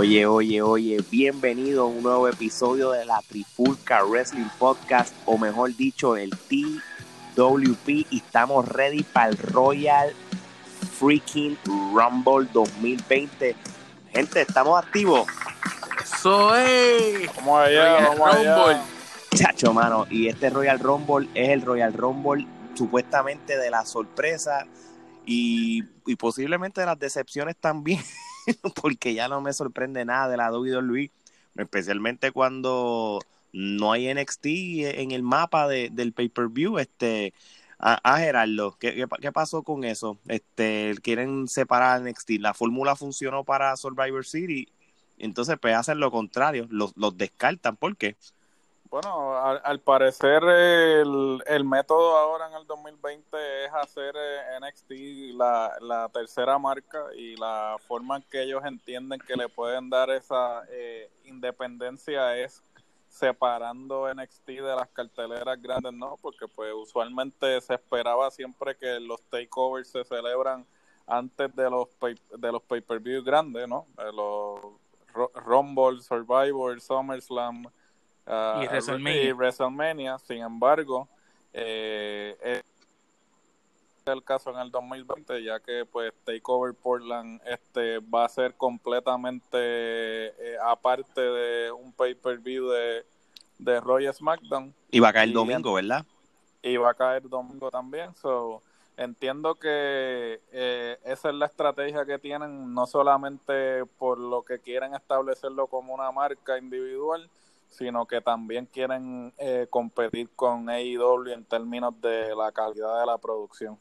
Oye, oye, oye, bienvenido a un nuevo episodio de la Trifulca Wrestling Podcast, o mejor dicho, el TWP, y estamos ready para el Royal Freaking Rumble 2020. Gente, ¿estamos activos? Soy. Vamos allá, vamos allá. Chacho, mano, y este Royal Rumble es el Royal Rumble supuestamente de la sorpresa y, y posiblemente de las decepciones también. porque ya no me sorprende nada de la WWE, especialmente cuando no hay NXT en el mapa de, del pay-per-view. Este, a, Gerardo, ¿qué, ¿qué, pasó con eso? Este, quieren separar NXT. La fórmula funcionó para Survivor City, entonces pues hacen lo contrario, los, los descartan. ¿Por qué? Bueno, al, parecer el, el, método ahora en el 2020 es hacer eh, NXT la, la, tercera marca y la forma en que ellos entienden que le pueden dar esa eh, independencia es separando NXT de las carteleras grandes, ¿no? Porque pues usualmente se esperaba siempre que los takeovers se celebran antes de los de los pay-per-view grandes, ¿no? De los Rumble, Survivor, SummerSlam, y, ah, WrestleMania. Sin embargo, eh, es el caso en el 2020, ya que pues Takeover Portland este va a ser completamente eh, aparte de un pay-per-view de, de Roy SmackDown. Y va a caer domingo, ¿verdad? Y va a caer domingo también. So, entiendo que eh, esa es la estrategia que tienen, no solamente por lo que quieren establecerlo como una marca individual, sino que también quieren eh, competir con AEW en términos de la calidad de la producción.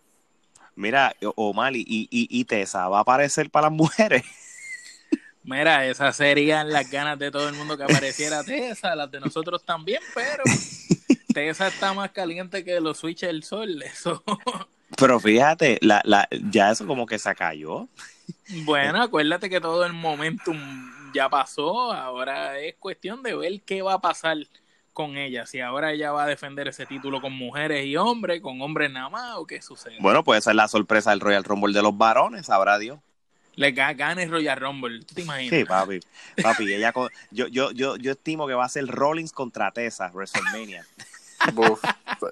Mira, Omar, ¿y, y, y Tessa va a aparecer para las mujeres? Mira, esas serían las ganas de todo el mundo que apareciera Tessa, las de nosotros también, pero Tessa está más caliente que los switches del sol, eso. Pero fíjate, la, la, ya eso como que se cayó. Bueno, acuérdate que todo el momentum ya pasó, ahora es cuestión de ver qué va a pasar con ella, si ahora ella va a defender ese título con mujeres y hombres, con hombres nada más, o qué sucede. Bueno, puede ser la sorpresa del Royal Rumble de los varones, sabrá Dios. Le gane el Royal Rumble, ¿tú te imaginas? Sí, papi, papi, ella yo, yo, yo, yo estimo que va a ser Rollins contra Tessa, WrestleMania.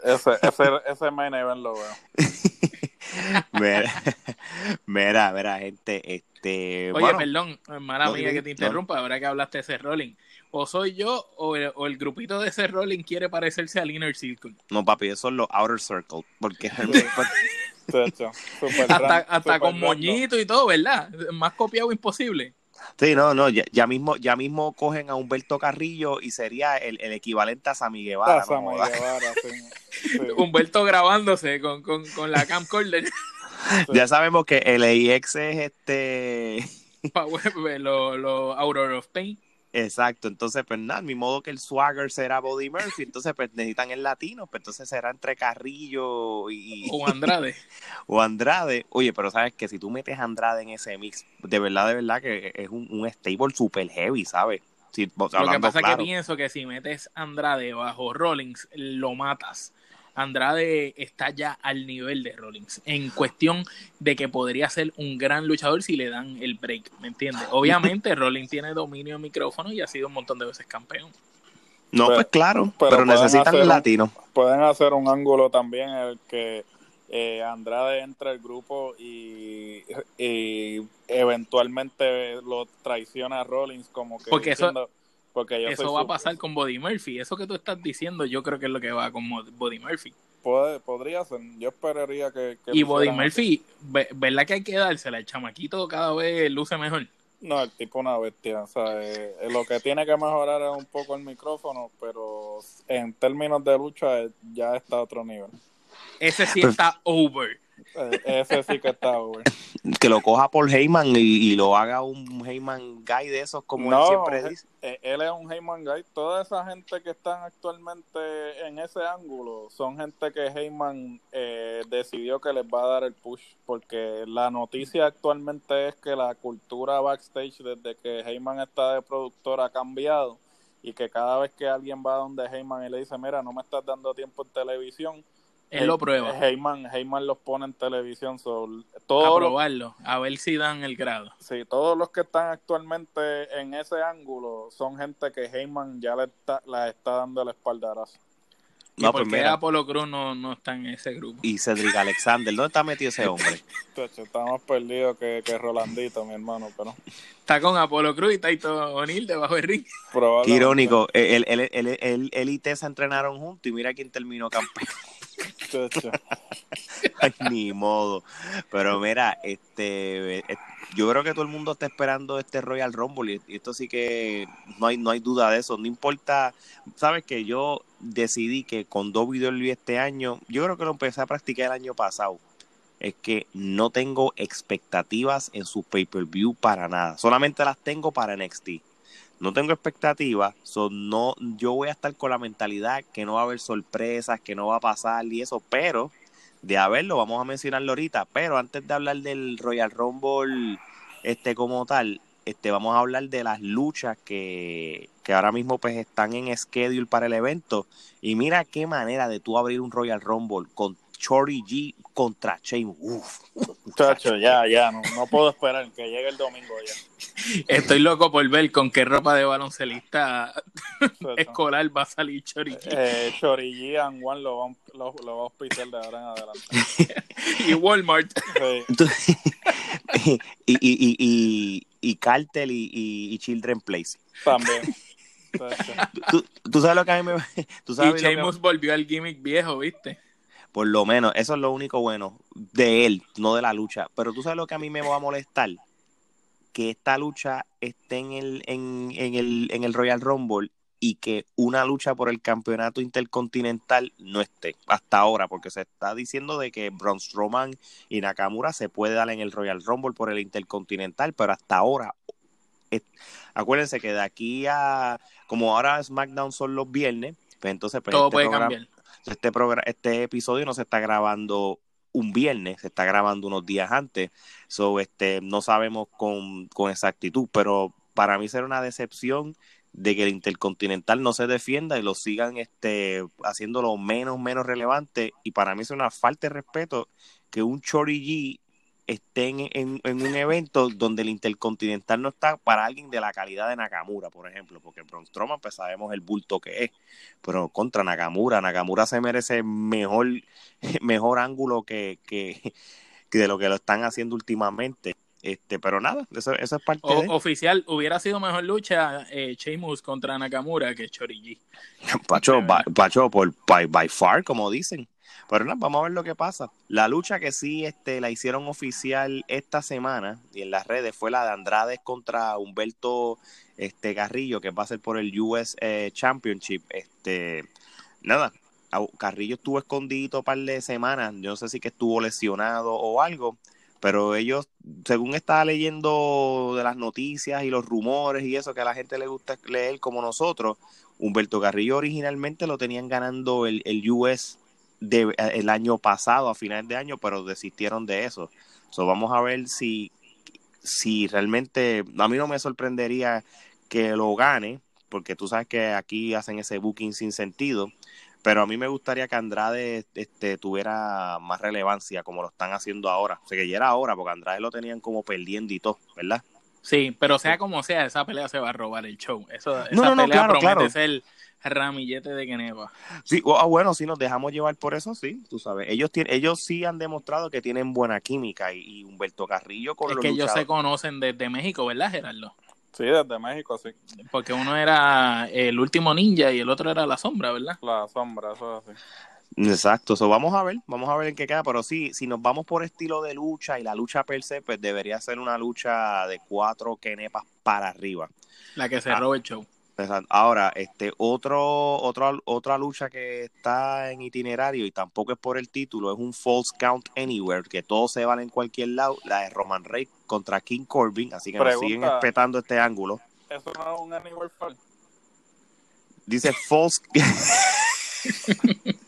ese, ese, ese main event lo veo. mira, mira, mira, gente, este... Oye, perdón, mala amiga que te interrumpa, ahora que hablaste de ese rolling. O soy yo o el, grupito de ese rolling quiere parecerse al Inner Circle. No, papi, eso es los Outer Circle, porque... hasta, hasta con moñito y todo, ¿verdad? Más copiado imposible. Sí, no, no, ya, mismo, ya mismo cogen a Humberto Carrillo y sería el, equivalente a Sammy Guevara. A Sammy Guevara, Humberto grabándose con, con, con la camcorder. Ya sabemos que el AIX es este... Lo, lo Aurora of Pain. Exacto, entonces pues nada, mi modo que el swagger será Body Murphy, entonces pues necesitan el latino, pues entonces será entre Carrillo y... O Andrade. o Andrade. Oye, pero sabes que si tú metes Andrade en ese mix, de verdad, de verdad que es un, un stable super heavy, ¿sabes? Lo que pasa es que pienso que si metes Andrade bajo Rollins, lo matas. Andrade está ya al nivel de Rollins, en cuestión de que podría ser un gran luchador si le dan el break, ¿me entiendes? Obviamente Rollins tiene dominio de micrófono y ha sido un montón de veces campeón. No, pues, claro, pero, necesitan el latino. pueden hacer un ángulo también en el que eh, Andrade entra al grupo y, eventualmente lo traiciona a Rollins como que Porque eso eso va a pasar con Body Murphy. Eso que tú estás diciendo, yo creo que es lo que va con Body Murphy. podría ser. Yo esperaría que. y Body Murphy, ¿verdad que hay que dársela? El chamaquito cada vez luce mejor. No, el tipo una bestia. O sea, eh, lo que tiene que mejorar es un poco el micrófono, pero en términos de lucha ya está a otro nivel. Ese sí está over. Eh, ese sí que está, Que lo coja por Heyman y, lo haga un Heyman guy de esos, como él siempre dice. Eh, él es un Heyman guy. Toda esa gente que están actualmente en ese ángulo son gente que Heyman eh, decidió que les va a dar el push. Porque la noticia actualmente es que la cultura backstage desde que Heyman está de productor ha cambiado. Y que cada vez que alguien va donde Heyman y le dice, mira, no me estás dando tiempo en televisión, Él lo prueba. Heyman, Heyman los pone en televisión. So, a probarlo, a ver si dan el grado. Sí, todos los que están actualmente en ese ángulo son gente que Heyman ya le está, la está dando el espaldarazo. No, por pues Apolo Cruz no, está en ese grupo? Y Cedric Alexander, ¿dónde está metido ese hombre? está más perdido que, que Rolandito, mi hermano, pero... Está con Apolo Cruz y Taito O'Neill debajo del ring. Qué irónico, él, él, él, él, y Tessa entrenaron juntos y mira quién terminó campeón. Ay, ni modo. Pero mira, este, eh, yo creo que todo el mundo está esperando este Royal Rumble y esto sí que no hay, no hay duda de eso. No importa, sabes que yo decidí que con videos este año, yo creo que lo empecé a practicar el año pasado. Es que no tengo expectativas en su pay-per-view para nada. Solamente las tengo para NXT no tengo expectativas, no, yo voy a estar con la mentalidad que no va a haber sorpresas, que no va a pasar y eso, pero de haberlo, vamos a mencionarlo ahorita, pero antes de hablar del Royal Rumble este como tal, este vamos a hablar de las luchas que, que ahora mismo pues están en schedule para el evento. Y mira qué manera de tú abrir un Royal Rumble con Chori G contra Shane. Uf. Muchacho, ya, ya, no, no, puedo esperar que llegue el domingo ya. Estoy loco por ver con qué ropa de baloncelista escolar va a salir Chori G. Eh, Chori G and One lo vamos lo, lo a auspiciar de ahora en adelante. y Walmart. y, y, y, y, y Cartel y, y, Children Place. También. ¿Tú, tú, sabes lo que a mí me... Tú sabes y Sheamus volvió al gimmick viejo, ¿viste? Por lo menos, eso es lo único bueno de él, no de la lucha. Pero tú sabes lo que a mí me va a molestar, que esta lucha esté en el, en, el, en el Royal Rumble y que una lucha por el campeonato intercontinental no esté hasta ahora, porque se está diciendo de que Braun Strowman y Nakamura se puede dar en el Royal Rumble por el intercontinental, pero hasta ahora, acuérdense que de aquí a, como ahora SmackDown son los viernes, pues entonces pues todo este puede cambiar este, este episodio no se está grabando un viernes, se está grabando unos días antes, so, este, no sabemos con, con exactitud, pero para mí será una decepción de que el Intercontinental no se defienda y lo sigan este, haciéndolo menos, menos relevante. Y para mí es una falta de respeto que un Chori estén en, un evento donde el Intercontinental no está para alguien de la calidad de Nakamura, por ejemplo, porque Braun Strowman pues sabemos el bulto que es, pero contra Nakamura, Nakamura se merece mejor, mejor ángulo que, que, de lo que lo están haciendo últimamente. Este, pero nada, eso, eso es parte Oficial, hubiera sido mejor lucha eh, Sheamus contra Nakamura que Chorigi. Pacho, Pacho por, by, by far, como dicen. Pero nada, vamos a ver lo que pasa. La lucha que sí este, la hicieron oficial esta semana y en las redes fue la de Andrade contra Humberto este, Garrillo, que va a ser por el US eh, Championship. Este, nada, Carrillo estuvo escondido un par de semanas. Yo no sé si que estuvo lesionado o algo. Pero ellos, según estaba leyendo de las noticias y los rumores y eso que a la gente le gusta leer como nosotros, Humberto Carrillo originalmente lo tenían ganando el, el US de, eh, el año pasado, a finales de año, pero desistieron de eso. So, vamos a ver si, si realmente, a mí no me sorprendería que lo gane, porque tú sabes que aquí hacen ese booking sin sentido, pero a mí me gustaría que Andrade este, tuviera más relevancia como lo están haciendo ahora. O sea, que ya era ahora, porque Andrade lo tenían como perdiendo y todo, ¿verdad? Sí, pero sea como sea, esa pelea se va a robar el show. Eso, esa pelea promete ser ramillete de Geneva. Sí, ah, bueno, si nos dejamos llevar por eso, sí, tú sabes. Ellos tienen, ellos sí han demostrado que tienen buena química y, Humberto Carrillo con es que ellos se conocen desde México, ¿verdad, Gerardo? Sí, desde México, sí. Porque uno era el último ninja y el otro era la sombra, ¿verdad? La sombra, eso es así. Exacto, eso vamos a ver, vamos a ver en qué queda, pero sí, si nos vamos por estilo de lucha y la lucha per se, pues debería ser una lucha de cuatro kenepas para arriba. La que cerró ah, el show. Ahora, este otro, otro, otra lucha que está en itinerario y tampoco es por el título, es un False Count Anywhere, que todos se van en cualquier lado, la de Roman Reigns contra King Corbin, así que nos siguen respetando este ángulo. ¿Eso no es un Anywhere Fall? Dice False...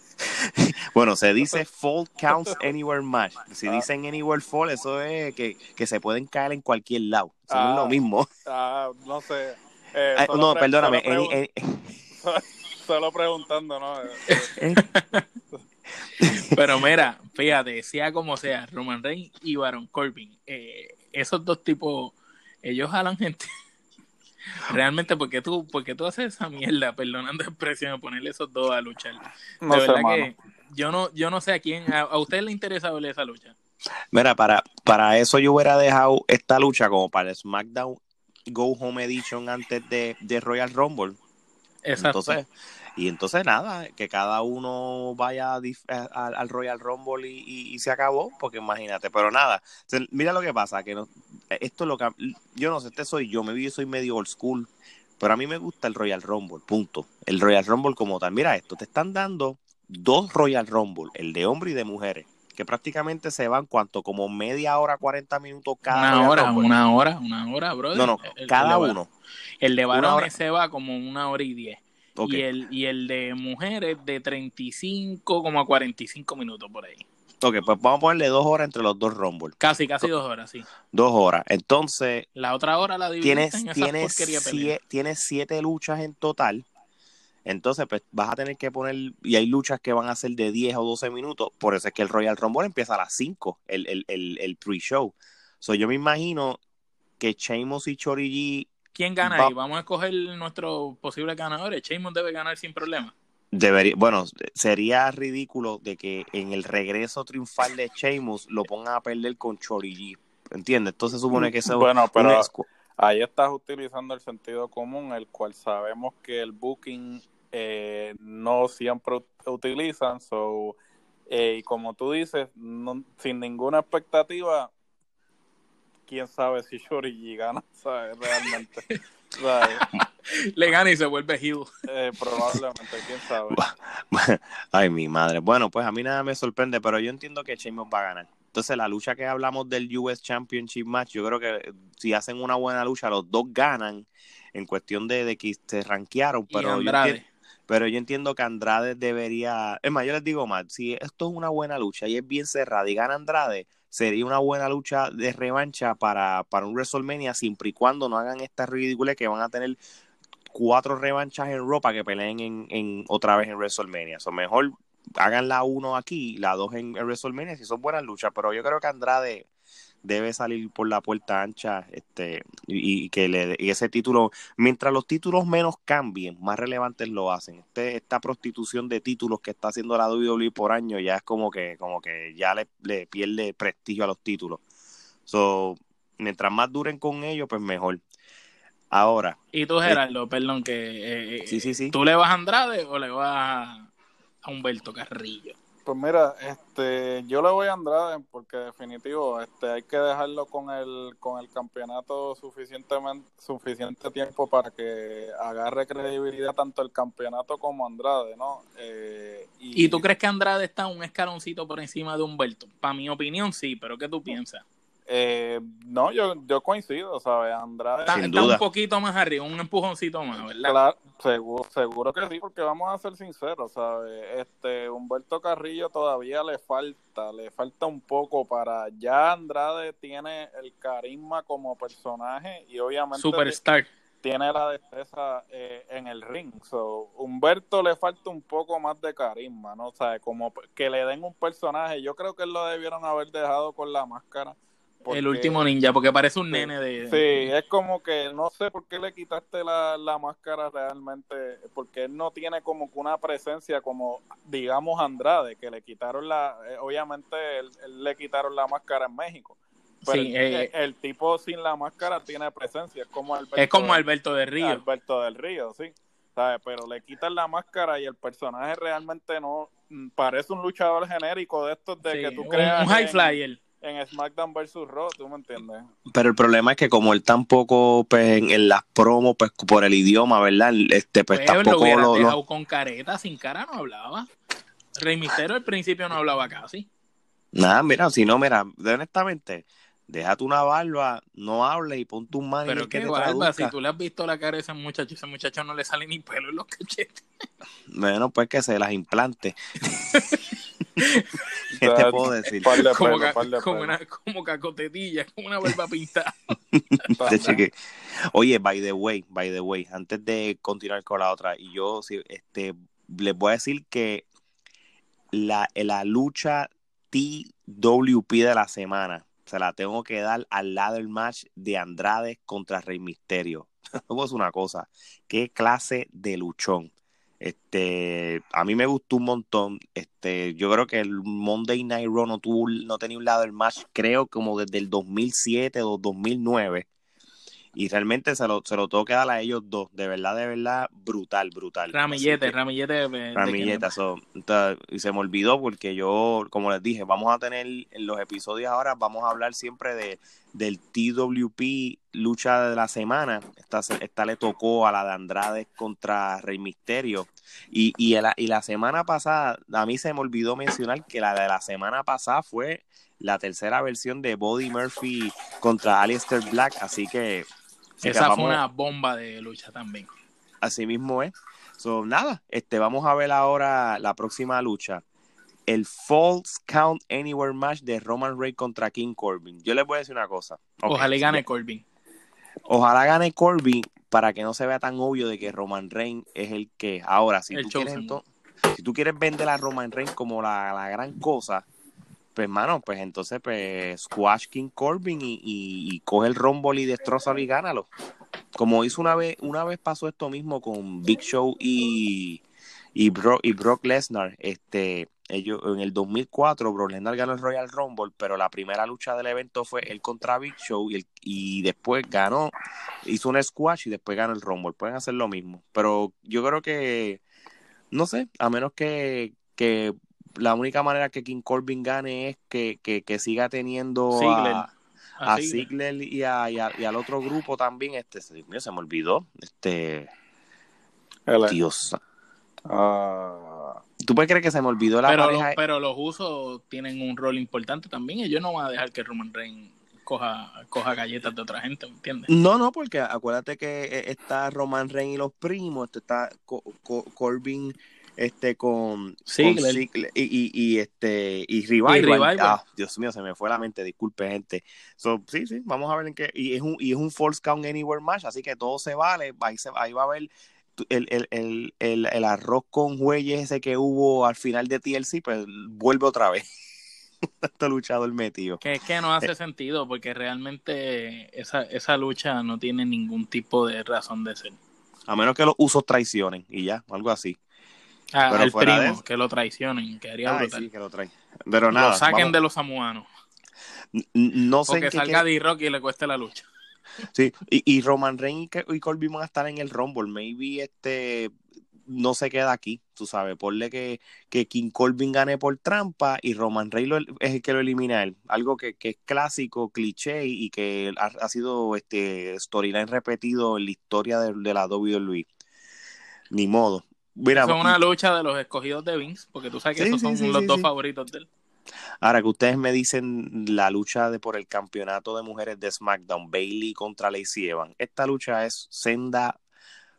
bueno, se dice Fall Counts Anywhere Match. Si ah. dicen Anywhere Fall, eso es que, se pueden caer en cualquier lado. Eso es lo ah. mismo. Ah, no sé. Eh, no, perdóname. Solo, preguntando, ¿no? Pero mira, fíjate, sea como sea, Roman Reigns y Baron Corbin, eh, esos dos tipos, ellos jalan gente. Realmente, ¿por qué tú, porque tú haces esa mierda, perdonando expresión, ponerle esos dos a luchar? De verdad que yo no, yo no sé a quién, a, usted le interesa ver esa lucha. Mira, para, para eso yo hubiera dejado esta lucha como para el SmackDown Go Home Edition antes de, de Royal Rumble. Exacto. Entonces, y entonces nada, que cada uno vaya al Royal Rumble y, se acabó, porque imagínate, pero nada, mira lo que pasa, que no, esto es lo que, yo no sé, este soy yo, me vi, soy medio old school, pero a mí me gusta el Royal Rumble, punto. El Royal Rumble como tal, mira esto, te están dando dos Royal Rumble, el de hombre y de mujeres, que prácticamente se van cuánto, como media hora, 40 minutos cada Una hora, una hora, una hora, brother. No, no, cada uno. El de varones se va como una hora y diez. Y, el, y el de mujeres de 35 como a 45 minutos por ahí. Ok, pues vamos a ponerle dos horas entre los dos Rumble. Casi, casi dos horas, sí. Dos horas. Entonces. La otra hora la divides tienes, tienes, siete, tienes siete luchas en total. Entonces, pues vas a tener que poner. Y hay luchas que van a ser de 10 o 12 minutos. Por eso es que el Royal Rumble empieza a las 5, el, el, el, el pre-show. So, yo me imagino que Sheamus y Chorigi ¿Quién gana ahí? Vamos a escoger nuestros posibles ganadores. Sheamus debe ganar sin problema. Debería, bueno, sería ridículo de que en el regreso triunfal de Sheamus lo pongan a perder con Chorigi. ¿Entiendes? Entonces supone que eso Bueno, pero ahí estás utilizando el sentido común, el cual sabemos que el booking eh, no siempre utilizan. So, eh, y como tú dices, sin ninguna expectativa, quién sabe si Shorigi gana, ¿sabes? Realmente. Le gana y se vuelve heel. Eh, probablemente, quién sabe. Ay, mi madre. Bueno, pues a mí nada me sorprende, pero yo entiendo que Sheamus va a ganar. Entonces, la lucha que hablamos del US Championship Match, yo creo que si hacen una buena lucha, los dos ganan en cuestión de, de que se rankearon. Pero yo, entiendo, pero yo entiendo que Andrade debería. Es más, yo les digo más: si esto es una buena lucha y es bien cerrada y gana Andrade, sería una buena lucha de revancha para, para un WrestleMania, siempre y cuando no hagan esta ridícula que van a tener cuatro revanchas en ropa que peleen en, en otra vez en WrestleMania. O mejor hagan la uno aquí, la dos en, en WrestleMania, si son buenas luchas, pero yo creo que Andrade debe salir por la puerta ancha este y, que le y ese título mientras los títulos menos cambien más relevantes lo hacen. Este, esta prostitución de títulos que está haciendo la WWE por año ya es como que como que ya le, le pierde prestigio a los títulos. So mientras más duren con ellos pues mejor. Ahora y tú eh, Gerardo perdón que eh, eh, sí sí sí. tú le vas a Andrade o le vas a Humberto Carrillo pues mira, este, yo le voy a Andrade porque definitivo, este, hay que dejarlo con el, con el campeonato suficientemente, suficiente tiempo para que agarre credibilidad tanto el campeonato como Andrade, ¿no? Eh, y, ¿Y tú crees que Andrade está un escaloncito por encima de Humberto? Para mi opinión, sí, pero ¿qué tú piensas? Eh, no, yo, yo coincido, ¿sabes? Andrade. Está, un poquito más arriba, un empujoncito más, ¿verdad? Claro, seguro, seguro que sí, porque vamos a ser sinceros, ¿sabes? Este, Humberto Carrillo todavía le falta, le falta un poco para. Ya Andrade tiene el carisma como personaje y obviamente. Superstar. Tiene la destreza eh, en el ring. So, Humberto le falta un poco más de carisma, ¿no? O sea, como que le den un personaje. Yo creo que lo debieron haber dejado con la máscara el último ninja, porque parece un nene de... Sí, es como que no sé por qué le quitaste la, la máscara realmente, porque él no tiene como que una presencia como, digamos, Andrade, que le quitaron la... Eh, obviamente, él, le quitaron la máscara en México. Pero sí, eh, el, tipo sin la máscara tiene presencia, es como Alberto, es como Alberto del Río. Alberto del Río, sí. ¿sabes? Pero le quitan la máscara y el personaje realmente no mm, parece un luchador genérico de estos de que tú creas. Un high flyer en SmackDown vs. Raw, ¿tú me entiendes? Pero el problema es que como él tampoco, pues, en, las promos, pues, por el idioma, ¿verdad? Este, pues, pues tampoco lo, lo... con careta, sin cara no hablaba. Rey Misterio al principio no hablaba casi. Nada, mira, si no, mira, honestamente, déjate una barba, no hables y pon tu mano Pero qué barba, si tú le has visto la cara a ese muchacho, ese muchacho no le sale ni pelo en los cachetes. Bueno, pues que se las implante. ¿Qué te puedo decir? como, como, una, como cacotetilla, como una barba pintada. Oye, by the way, by the way, antes de continuar con la otra, y yo este, les voy a decir que la, la lucha TWP de la semana. Se la tengo que dar al ladder match de Andrade contra Rey Misterio. Vamos una cosa, qué clase de luchón. Este, a mí me gustó un montón. Este, yo creo que el Monday Night Raw no tuvo, no tenía un ladder match, creo como desde el 2007 o 2009 y realmente se lo, se lo tengo que dar a ellos dos. De verdad, de verdad, brutal, brutal. Ramillete, ramillete. ramillete, y se me olvidó porque yo, como les dije, vamos a tener en los episodios ahora, vamos a hablar siempre de del TWP lucha de la semana. Esta, esta le tocó a la de Andrade contra Rey Misterio. Y, y, y la semana pasada, a mí se me olvidó mencionar que la de la semana pasada fue la tercera versión de Body Murphy contra Alistair Black. Así que esa fue una bomba de lucha también. Así mismo es. So, nada, este, vamos a ver ahora la próxima lucha. El False Count Anywhere match de Roman Reigns contra King Corbin. Yo les voy a decir una cosa. Ojalá gane Corbin. Ojalá gane Corbin para que no se vea tan obvio de que Roman Reigns es el que. Ahora, si, tú quieres, si tú quieres vender a Roman Reigns como la, la gran cosa, pues mano, pues entonces pues squash King Corbin y, coge el Rumble y destroza y gánalo. Como hizo una vez, una vez pasó esto mismo con Big Show y, y, Brock, y Brock Lesnar, este, ellos en el 2004 Brock Lesnar ganó el Royal Rumble, pero la primera lucha del evento fue él contra Big Show y, y después ganó, hizo un squash y después ganó el Rumble. Pueden hacer lo mismo, pero yo creo que, no sé, a menos que, que la única manera que King Corbin gane es que, que, siga teniendo a, Ziggler y, a, y, al otro grupo también. Este, se me olvidó. Este. Dios. Ah. ¿Tú puedes creer que se me olvidó la pero, pareja? Pero los usos tienen un rol importante también. Ellos no van a dejar que Roman Reigns coja, coja galletas de otra gente, ¿me entiendes? No, no, porque acuérdate que eh, está Roman Reigns y los primos, este está Corbin este con, y, y, este y Revival. Ah, Dios mío, se me fue la mente, disculpe gente. So, sí, sí, vamos a ver en qué y es un y es un false count anywhere match, así que todo se vale, ahí, se, ahí va a haber el, el, el, el, el arroz con huelles ese que hubo al final de TLC, pues vuelve otra vez. Está luchador metido. Que es que no hace eh. sentido, porque realmente esa, esa lucha no tiene ningún tipo de razón de ser. A menos que los usos traicionen y ya, algo así. Ah, pero primo, que lo traicionen, que haría Sí, que lo Pero nada. Lo saquen de los samuanos. No sé. O que salga D-Rock y le cueste la lucha. Sí, y, y Roman Reigns y, y Colby van a estar en el Rumble. Maybe este no se queda aquí, tú sabes. Ponle que, que King Corbin gane por trampa y Roman Reigns es el que lo elimina él. Algo que, que es clásico, cliché y que ha, sido este storyline repetido en la historia de, de la WWE. Ni modo es una lucha de los escogidos de Vince, porque tú sabes que esos son los dos favoritos de él. Ahora que ustedes me dicen la lucha de por el campeonato de mujeres de SmackDown, Bailey contra Lacey Evans, esta lucha es senda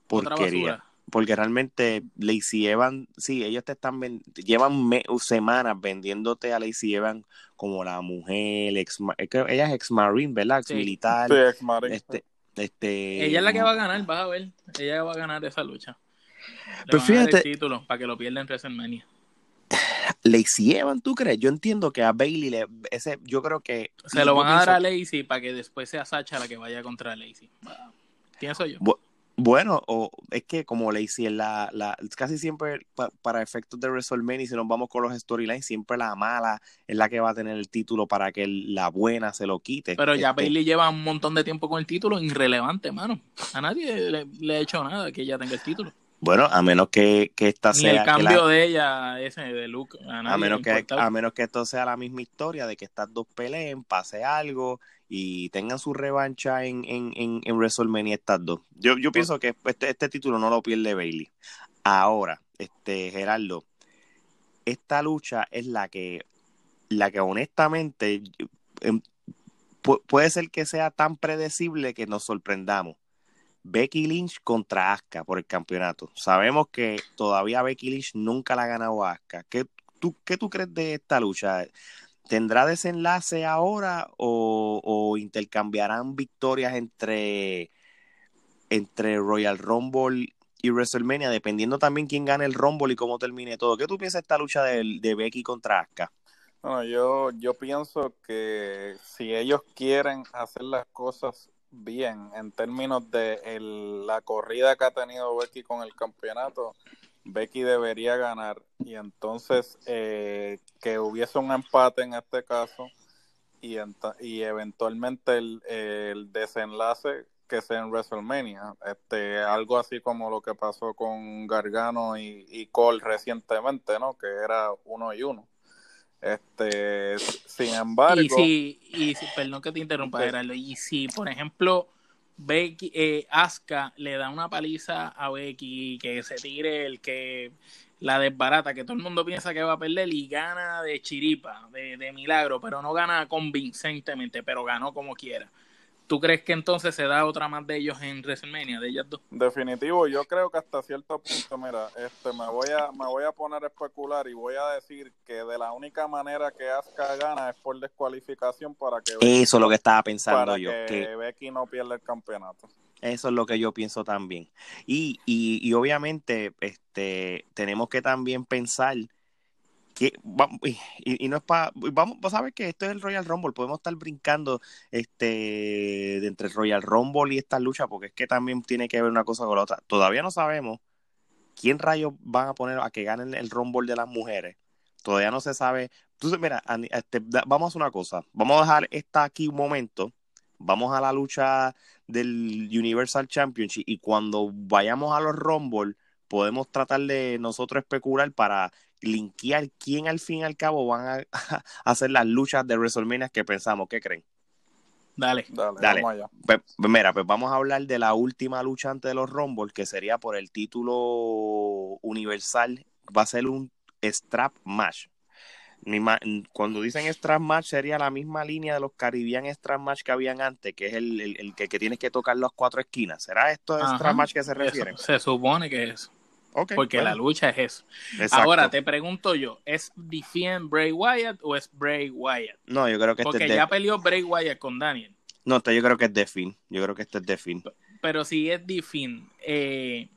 porquería. Porque realmente Lacey Evans, sí, ellos te están llevan semanas vendiéndote a Lacey Evans como la mujer, ex, ella es ex marine, ¿verdad? Ex militar. Sí, ex marine. Este, este, ella es la que va a ganar, vas a ver. Ella va a ganar esa lucha. Pero fíjate. título para que lo pierda en WrestleMania. Lacey Evans, ¿tú crees? Yo entiendo que a Bailey le, ese, yo creo que se lo van a dar a Lacey para que después sea Sacha la que vaya contra Lacey. Pienso yo. bueno, o es que como Lacey es la, la casi siempre para efectos de WrestleMania, si nos vamos con los storylines, siempre la mala es la que va a tener el título para que la buena se lo quite. Pero ya este Bailey lleva un montón de tiempo con el título, irrelevante, mano. A nadie le, le ha hecho nada que ella tenga el título. Bueno, a menos que, que esta Ni sea. el cambio de ella, ese de look. A, menos que, a menos que esto sea la misma historia de que estas dos peleen, pase algo y tengan su revancha en, en, en, en WrestleMania estas dos. Yo, yo pienso que este, este título no lo pierde Bailey. Ahora, este Gerardo, esta lucha es la que, la que honestamente em, puede ser que sea tan predecible que nos sorprendamos Becky Lynch contra Asuka por el campeonato. Sabemos que todavía Becky Lynch nunca la ha ganado a Asuka. ¿Qué tú, ¿Qué tú crees de esta lucha? ¿Tendrá desenlace ahora o, intercambiarán victorias entre, entre Royal Rumble y WrestleMania, dependiendo también quién gane el Rumble y cómo termine todo. ¿Qué tú piensas de esta lucha de, de Becky contra Asuka? Bueno, yo, yo pienso que si ellos quieren hacer las cosas bien en términos de la corrida que ha tenido Becky con el campeonato, Becky debería ganar y entonces eh, que hubiese un empate en este caso y, eventualmente el, el, desenlace que sea en WrestleMania, este, algo así como lo que pasó con Gargano y, y Cole recientemente, ¿no? Que era uno y uno. Este, sin embargo. Y si, y si perdón que te interrumpa, y si, por ejemplo, Becky, eh, Asuka le da una paliza a Becky, que se tire el que la desbarata, que todo el mundo piensa que va a perder y gana de chiripa, de, de milagro, pero no gana convincentemente, pero ganó como quiera. ¿Tú crees que entonces se da otra más de ellos en WrestleMania, de ellas dos? Definitivo, yo creo que hasta cierto punto, mira, este, me voy a me voy a poner a especular y voy a decir que de la única manera que Asuka gana es por descualificación para que Eso es lo que estaba pensando yo, que, Becky no pierda el campeonato. Eso es lo que yo pienso también. Y, y, y obviamente este tenemos que también pensar y, no es para vamos a que esto es el Royal Rumble podemos estar brincando este de entre Royal Rumble y esta lucha porque es que también tiene que ver una cosa con la otra. Todavía no sabemos quién rayos van a poner a que ganen el Rumble de las mujeres. Todavía no se sabe. Entonces mira este, vamos a hacer una cosa. Vamos a dejar esta aquí un momento. Vamos a la lucha del Universal Championship y cuando vayamos a los Rumble podemos tratar de nosotros especular para linkear quién al fin y al cabo van a, hacer las luchas de WrestleMania que pensamos. ¿Qué creen? Dale, dale, Vamos allá. Pues, pues, mira, pues vamos a hablar de la última lucha antes de los Rumble, que sería por el título universal. Va a ser un strap match. Cuando dicen strap match sería la misma línea de los Caribbean strap match que habían antes, que es el, el, que, que, tienes que tocar las cuatro esquinas. ¿Será esto el strap match que se refiere? se supone que es. Porque la lucha es eso. Ahora te pregunto yo, ¿es Defiant Bray Wyatt o es Bray Wyatt? No, yo creo que este Porque ya peleó Bray Wyatt con Daniel. No, este yo creo que es Defin. Yo creo que este es Defin. Pero si es Defin, eh,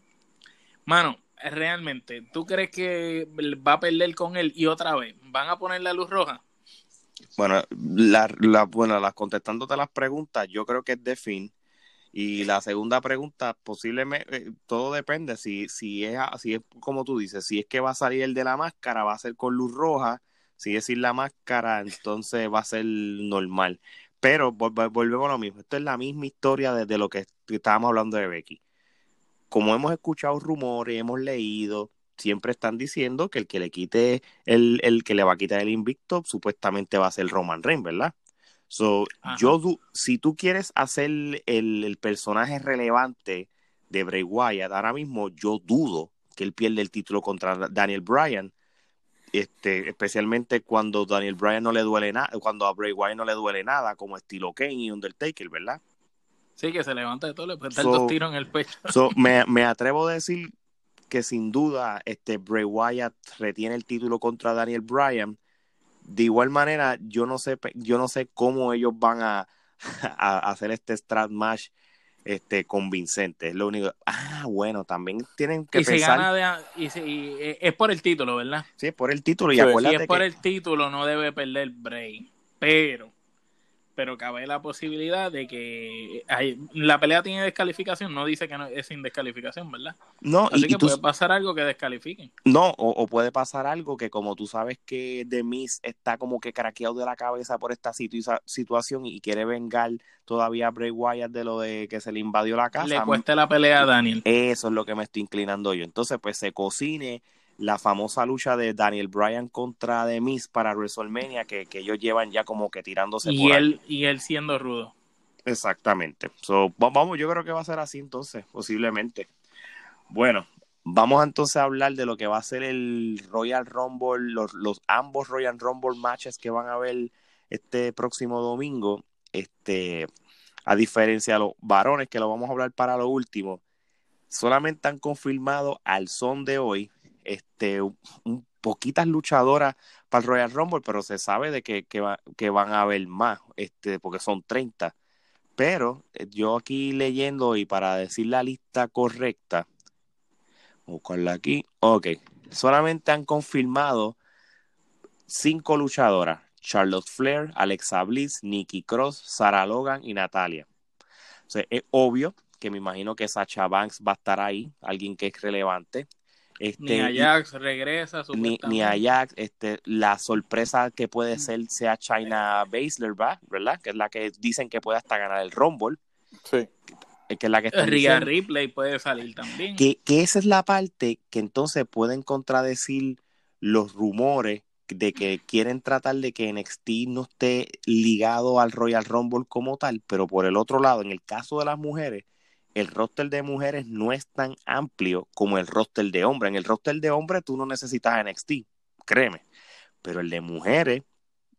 mano, realmente, ¿tú crees que va a perder con él y otra vez? ¿Van a poner la luz roja? Bueno, la, la, bueno, las contestándote las preguntas, yo creo que es Defin. Y la segunda pregunta, posiblemente, eh, todo depende, si, si, es, si es como tú dices, si es que va a salir el de la máscara, va a ser con luz roja, si es sin la máscara, entonces va a ser normal. Pero volvemos a lo mismo, esto es la misma historia desde lo que estábamos hablando de Becky. Como hemos escuchado rumores, hemos leído, siempre están diciendo que el que le quite el, el que le va a quitar el invicto supuestamente va a ser Roman Reigns, ¿verdad? So, yo, si tú quieres hacer el, personaje relevante de Bray Wyatt, ahora mismo yo dudo que él pierda el título contra Daniel Bryan, este, especialmente cuando Daniel Bryan no le duele nada, cuando a Bray Wyatt no le duele nada, como estilo Kane y Undertaker, ¿verdad? Sí, que se levanta de todo, le puede dar dos tiros en el pecho. me, me, atrevo a decir que sin duda este Bray Wyatt retiene el título contra Daniel Bryan de igual manera, yo no sé, yo no sé cómo ellos van a, hacer este strat match este convincente. Es lo único. Ah, bueno, también tienen que y pensar. gana y, eh, es por el título, ¿verdad? Sí, es por el título. Y si es por el título, no debe perder Bray. Pero pero cabe la posibilidad de que hay, la pelea tiene descalificación, no dice que no, es sin descalificación, ¿verdad? No, Así que puede pasar algo que descalifiquen. No, o, puede pasar algo que como tú sabes que Demis está como que craqueado de la cabeza por esta situación y quiere vengar todavía a Bray Wyatt de lo de que se le invadió la casa. Le cueste la pelea a Daniel. Eso es lo que me estoy inclinando yo. Entonces, pues se cocine la famosa lucha de Daniel Bryan contra The Miz para WrestleMania que, que ellos llevan ya como que tirándose y él y él siendo rudo. Exactamente. So, vamos yo creo que va a ser así entonces posiblemente. Bueno vamos entonces a hablar de lo que va a ser el Royal Rumble los, los ambos Royal Rumble matches que van a haber este próximo domingo. Este a diferencia de los varones que lo vamos a hablar para lo último solamente han confirmado al son de hoy este, un, poquitas luchadoras para el Royal Rumble, pero se sabe de que, que, van a haber más, este, porque son 30. Pero eh, yo aquí leyendo y para decir la lista correcta, Buscarla aquí. Ok. Solamente han confirmado cinco luchadoras. Charlotte Flair, Alexa Bliss, Nikki Cross, Sarah Logan y Natalia. es obvio que me imagino que Sacha Banks va a estar ahí, alguien que es relevante. Este, ni Ajax regresa, ni, ni Ajax, este, la sorpresa que puede ser sea China Baszler, ¿verdad? Que es la que dicen que puede hasta ganar el Rumble. Sí. Que es la que está Ria Ripley puede salir también. Que, que esa es la parte que entonces pueden contradecir los rumores de que quieren tratar de que NXT no esté ligado al Royal Rumble como tal, pero por el otro lado, en el caso de las mujeres, el roster de mujeres no es tan amplio como el roster de hombres. En el roster de hombres tú no necesitas NXT, créeme, pero el de mujeres,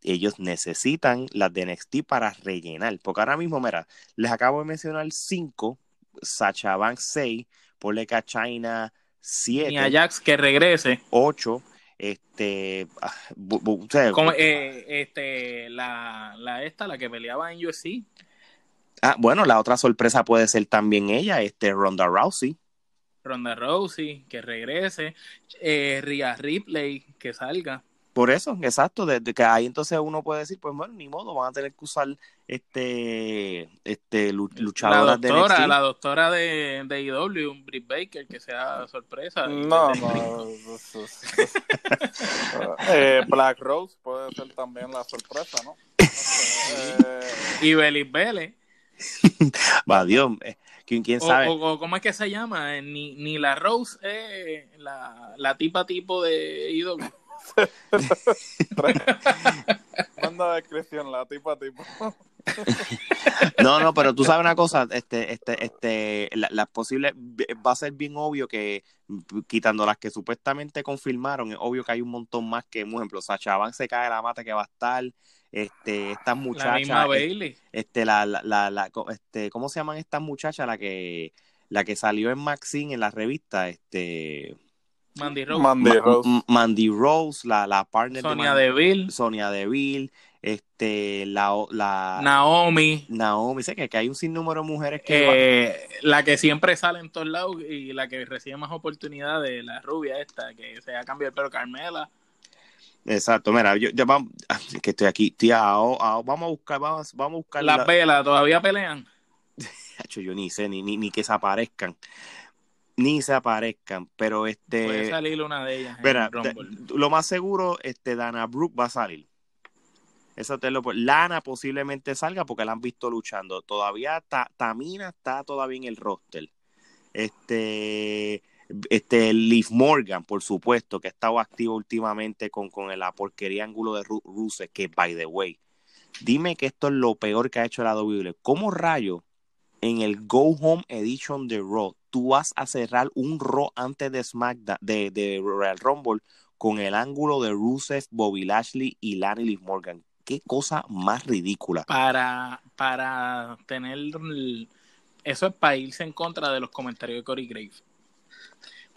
ellos necesitan las de NXT para rellenar, porque ahora mismo, mira, les acabo de mencionar cinco, Sacha Banks 6, Poleca China 7. Y Ajax que regrese. 8 este, ah, eh, este la, la esta, la que peleaba en UFC. Ah, bueno, la otra sorpresa puede ser también ella, este Ronda Rousey. Ronda Rousey, que regrese. Eh, Ria Ripley, que salga. Por eso, exacto, desde que ahí entonces uno puede decir, pues bueno, ni modo, van a tener que usar este este luchadoras la doctora, de La doctora de, de IW, Britt Baker, que sea sorpresa. No, no. eh, Black Rose puede ser también la sorpresa, ¿no? eh... Y Belly Vélez. Va, Dios, eh, ¿quién, sabe? O, ¿Cómo es que se llama? Eh, ni, ni la Rose es la, la tipa tipo de IW. Manda descripción, la tipa tipo. no, no, pero tú sabes una cosa, este, este, este, las posibles, va a ser bien obvio que, quitando las que supuestamente confirmaron, es obvio que hay un montón más que, por ejemplo, Sacha Van se cae la mata que va a estar, este, estas muchachas, la Bailey. este, la, la, la, este, ¿cómo se llaman estas muchachas? La que, la que salió en Maxine en la revista, este, Mandy Rose. Mandy Rose. la, la partner Sonia Deville. Sonia Deville, este, la, la Naomi. Naomi, sé que, que hay un sinnúmero de mujeres que... Eh, la que siempre sale en todos lados y la que recibe más oportunidades, la rubia esta, que se ha cambiado el pelo, Carmela. Exacto, mira, yo, vamos, que estoy aquí, tía, vamos a buscar, vamos, vamos a buscar. Las velas todavía pelean. yo ni sé, ni, ni, ni que se aparezcan ni se aparezcan, pero este puede salir una de ellas. lo más seguro, este Dana Brooke va a salir. Eso te lo Lana posiblemente salga porque la han visto luchando. Todavía Tamina está todavía en el roster. Este este Liv Morgan, por supuesto, que ha estado activo últimamente con, con la porquería ángulo de Rusev, que by the way, dime que esto es lo peor que ha hecho la WWE. ¿Cómo rayo en el Go Home Edition de Raw tú vas a cerrar un Raw antes de SmackDown, de, de Royal Rumble, con el ángulo de Rusev, Bobby Lashley y Lani Lee Morgan. Qué cosa más ridícula. Para, para tener. Eso es para irse en contra de los comentarios de Corey Graves.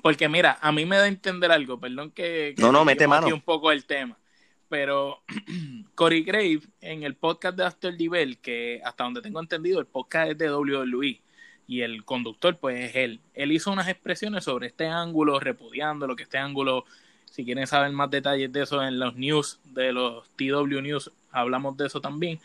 Porque mira, a mí me da a entender algo, perdón que, no, no, mete mano. un poco el tema. Pero Corey Graves en el podcast de After Bell, que hasta donde tengo entendido, el podcast es de WWE y el conductor pues es él. Él hizo unas expresiones sobre este ángulo, repudiando lo que este ángulo, si quieren saber más detalles de eso en los news, de los TW News, hablamos de eso también.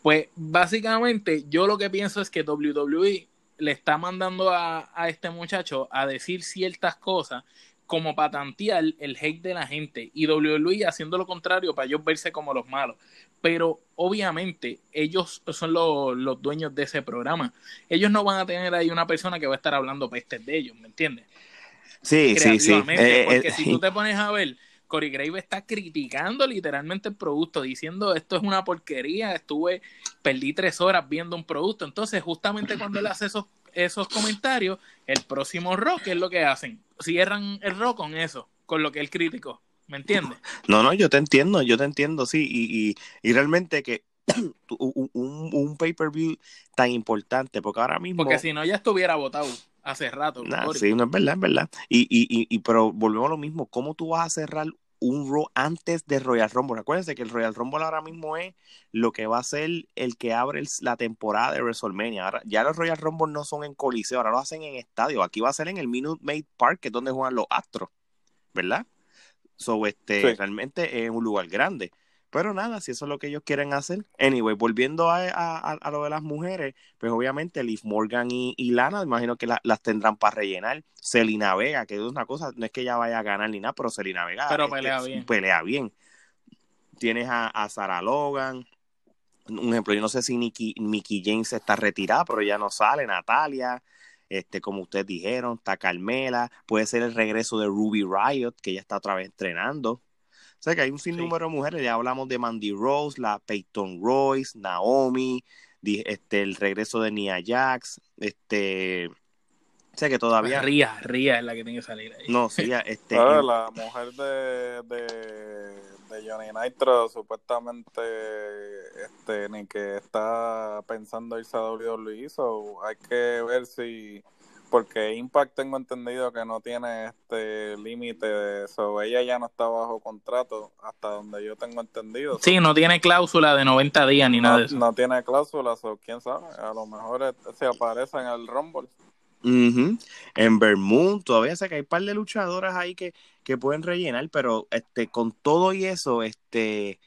Pues básicamente yo lo que pienso es que WWE le está mandando a, a este muchacho a decir ciertas cosas como patantear el hate de la gente y WWE haciendo lo contrario para ellos verse como los malos pero obviamente ellos son los, dueños de ese programa. Ellos no van a tener ahí una persona que va a estar hablando pestes de ellos, ¿me entiendes? Sí, sí, sí. Eh, porque eh, si tú te pones a ver, Corey Grave está criticando literalmente el producto, diciendo esto es una porquería, estuve, perdí tres horas viendo un producto. Entonces, justamente cuando él hace esos, esos comentarios, el próximo rock es lo que hacen. Cierran el rock con eso, con lo que él criticó. ¿Me entiendes? No, no, yo te entiendo, yo te entiendo, sí. Y, y, y realmente que un, un, pay-per-view tan importante, porque ahora mismo... Porque si no, ya estuviera votado hace rato. sí, no es verdad, es verdad. Y, y, y, pero volvemos a lo mismo, ¿cómo tú vas a cerrar un Raw antes de Royal Rumble. Acuérdense que el Royal Rumble ahora mismo es lo que va a ser el que abre la temporada de WrestleMania. Ahora, ya los Royal Rumble no son en Coliseo, ahora lo hacen en estadio. Aquí va a ser en el Minute Maid Park, que es donde juegan los Astros, ¿verdad? So, este, realmente es un lugar grande. Pero nada, si eso es lo que ellos quieren hacer. Anyway, volviendo a, a, lo de las mujeres, pues obviamente Liv Morgan y, Lana, imagino que las tendrán para rellenar. Selina Vega, que es una cosa, no es que ella vaya a ganar ni nada, pero Selina Vega pero pelea, bien. pelea bien. Tienes a, a Sarah Logan, un ejemplo, yo no sé si Mickey James está retirada, pero ya no sale, Natalia, este, como ustedes dijeron, está Carmela, puede ser el regreso de Ruby Riot, que ya está otra vez entrenando sea que hay un sinnúmero de mujeres, ya hablamos de Mandy Rose, la Peyton Royce, Naomi, este, el regreso de Nia Jax, este, o sea que todavía... Ría, Ría es la que tiene que salir ahí. No, sí, este... la mujer de, de, de, Johnny Nitro supuestamente este, ni que está pensando irse a WWE, so hay que ver si porque Impact tengo entendido que no tiene este límite de eso. Ella ya no está bajo contrato hasta donde yo tengo entendido. Sí, no tiene cláusula de 90 días ni nada de eso. No tiene cláusula, o quién sabe, a lo mejor se aparece en el Rumble. En Vermont todavía sé que hay un par de luchadoras ahí que, que pueden rellenar, pero este con todo y eso, este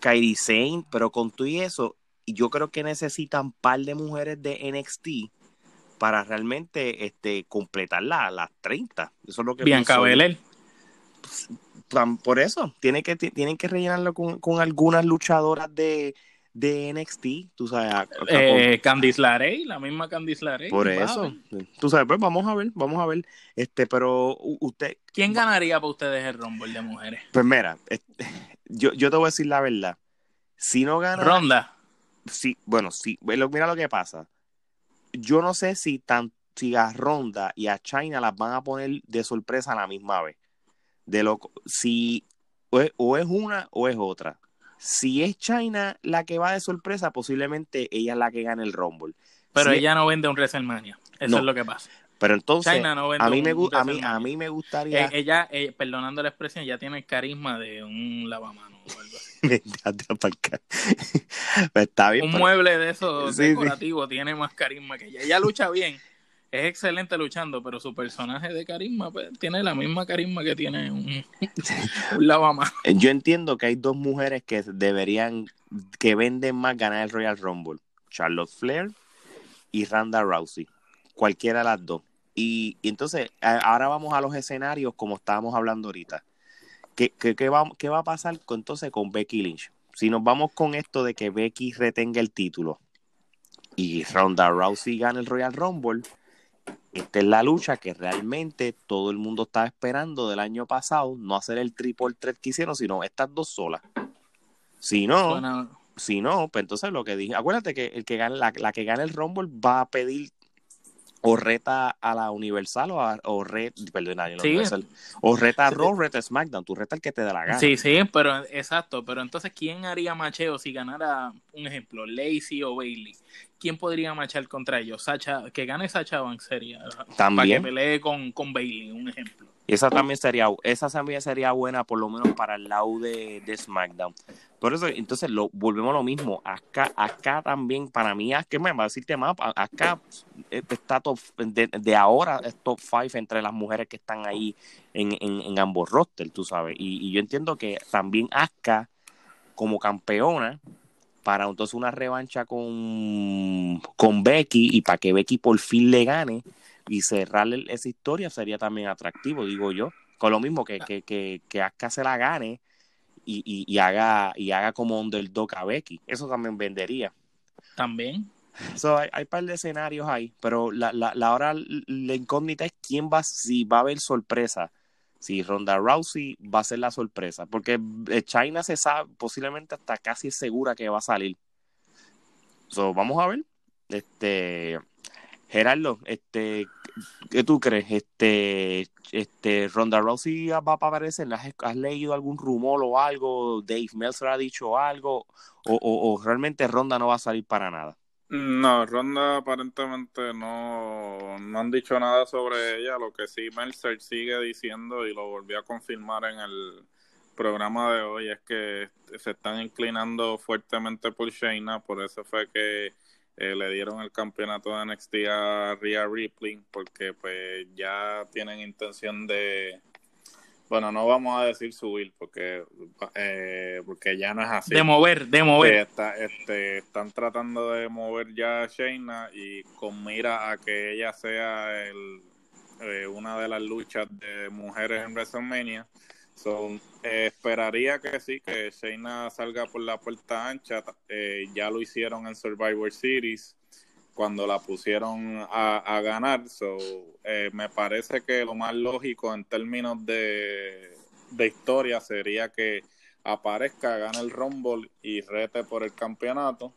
Kairi Sane, pero con todo y eso, yo creo que necesitan un par de mujeres de NXT para realmente este, completar las 30. Eso es lo que Bianca Belair. Pues, por eso, tiene que, tienen que rellenarlo con, algunas luchadoras de, de NXT, tú sabes. Eh, Candice LaRey, la misma Candice LaRey. Por eso, tú sabes, pues vamos a ver, vamos a ver, este, pero usted... ¿Quién ganaría para ustedes el Rumble de mujeres? Pues mira, yo, yo te voy a decir la verdad, si no gana... Ronda. Sí, bueno, sí, mira lo que pasa yo no sé si, tan, si a Ronda y a China las van a poner de sorpresa a la misma vez. De lo, si o es, una o es otra. Si es China la que va de sorpresa, posiblemente ella es la que gane el Rumble. Pero ella no vende un WrestleMania. Eso es lo que pasa. Pero entonces, a, mí me, a, mí, a mí me gustaría... Eh, ella, eh, perdonando la expresión, ya tiene el carisma de un lavamanos o algo así. Pues está bien, un mueble de esos decorativos tiene más carisma que ella. Ella lucha bien, es excelente luchando, pero su personaje de carisma pues, tiene la misma carisma que tiene un, un lavamanos. Yo entiendo que hay dos mujeres que deberían, que venden más ganar el Royal Rumble. Charlotte Flair y Randa Rousey. Cualquiera de las dos. Y, entonces, ahora vamos a los escenarios como estábamos hablando ahorita. ¿Qué, qué, va, qué va a pasar con, entonces con Becky Lynch? Si nos vamos con esto de que Becky retenga el título y Ronda Rousey gane el Royal Rumble, esta es la lucha que realmente todo el mundo estaba esperando del año pasado, no hacer el triple threat que hicieron, sino estas dos solas. Si no, si no, pues entonces lo que dije, acuérdate que el que gane, la, la que gane el Rumble va a pedir o reta a la Universal o, a, o, perdón, o reta a Raw, reta a SmackDown, tú reta el que te da la gana. Sí, sí, pero exacto, pero entonces ¿quién haría macheo si ganara, un ejemplo, Lacey o Bailey? ¿Quién podría machar contra ellos? Sacha, que gane Sacha Banks sería. También. Para que pelee con, con Bailey, un ejemplo. Esa también sería, esa también sería buena, por lo menos para el lado de, de SmackDown. Por eso, entonces, lo, volvemos a lo mismo. Acá, acá también, para mí, que me va a decirte más, acá eh, está top, de, ahora es top 5 entre las mujeres que están ahí en, en, ambos rosters, tú sabes. Y, yo entiendo que también Asuka, como campeona, para entonces una revancha con, con Becky y para que Becky por fin le gane, y cerrarle esa historia sería también atractivo, digo yo. Con lo mismo que, que, que, que Asuka se la gane y, y, haga, y haga como underdog a Becky. Eso también vendería. También. So, hay, hay un par de escenarios ahí, pero la, la, la hora, la incógnita es quién va, si va a haber sorpresa. Si Ronda Rousey va a ser la sorpresa, porque eh, China se sabe, posiblemente hasta casi es segura que va a salir. So, vamos a ver. Este, Gerardo, este, ¿qué tú crees? Este, este, Ronda Rousey va a aparecer. ¿Has, leído algún rumor o algo? ¿Dave Meltzer ha dicho algo? O, o, realmente Ronda no va a salir para nada? No, Ronda aparentemente no, no han dicho nada sobre ella. Lo que sí Meltzer sigue diciendo y lo volvió a confirmar en el programa de hoy es que se están inclinando fuertemente por Shayna, por eso fue que eh, le dieron el campeonato de NXT a Rhea Ripley, porque pues ya tienen intención de, bueno, no vamos a decir subir, porque eh, porque ya no es así. De mover, de mover. este, están tratando de mover ya a Shayna y con mira a que ella sea el, eh, una de las luchas de mujeres en WrestleMania eh, esperaría que sí, que Shayna salga por la puerta ancha. Eh, ya lo hicieron en Survivor Series cuando la pusieron a, ganar. So, eh, me parece que lo más lógico en términos de, de historia sería que aparezca, gane el Rumble y rete por el campeonato.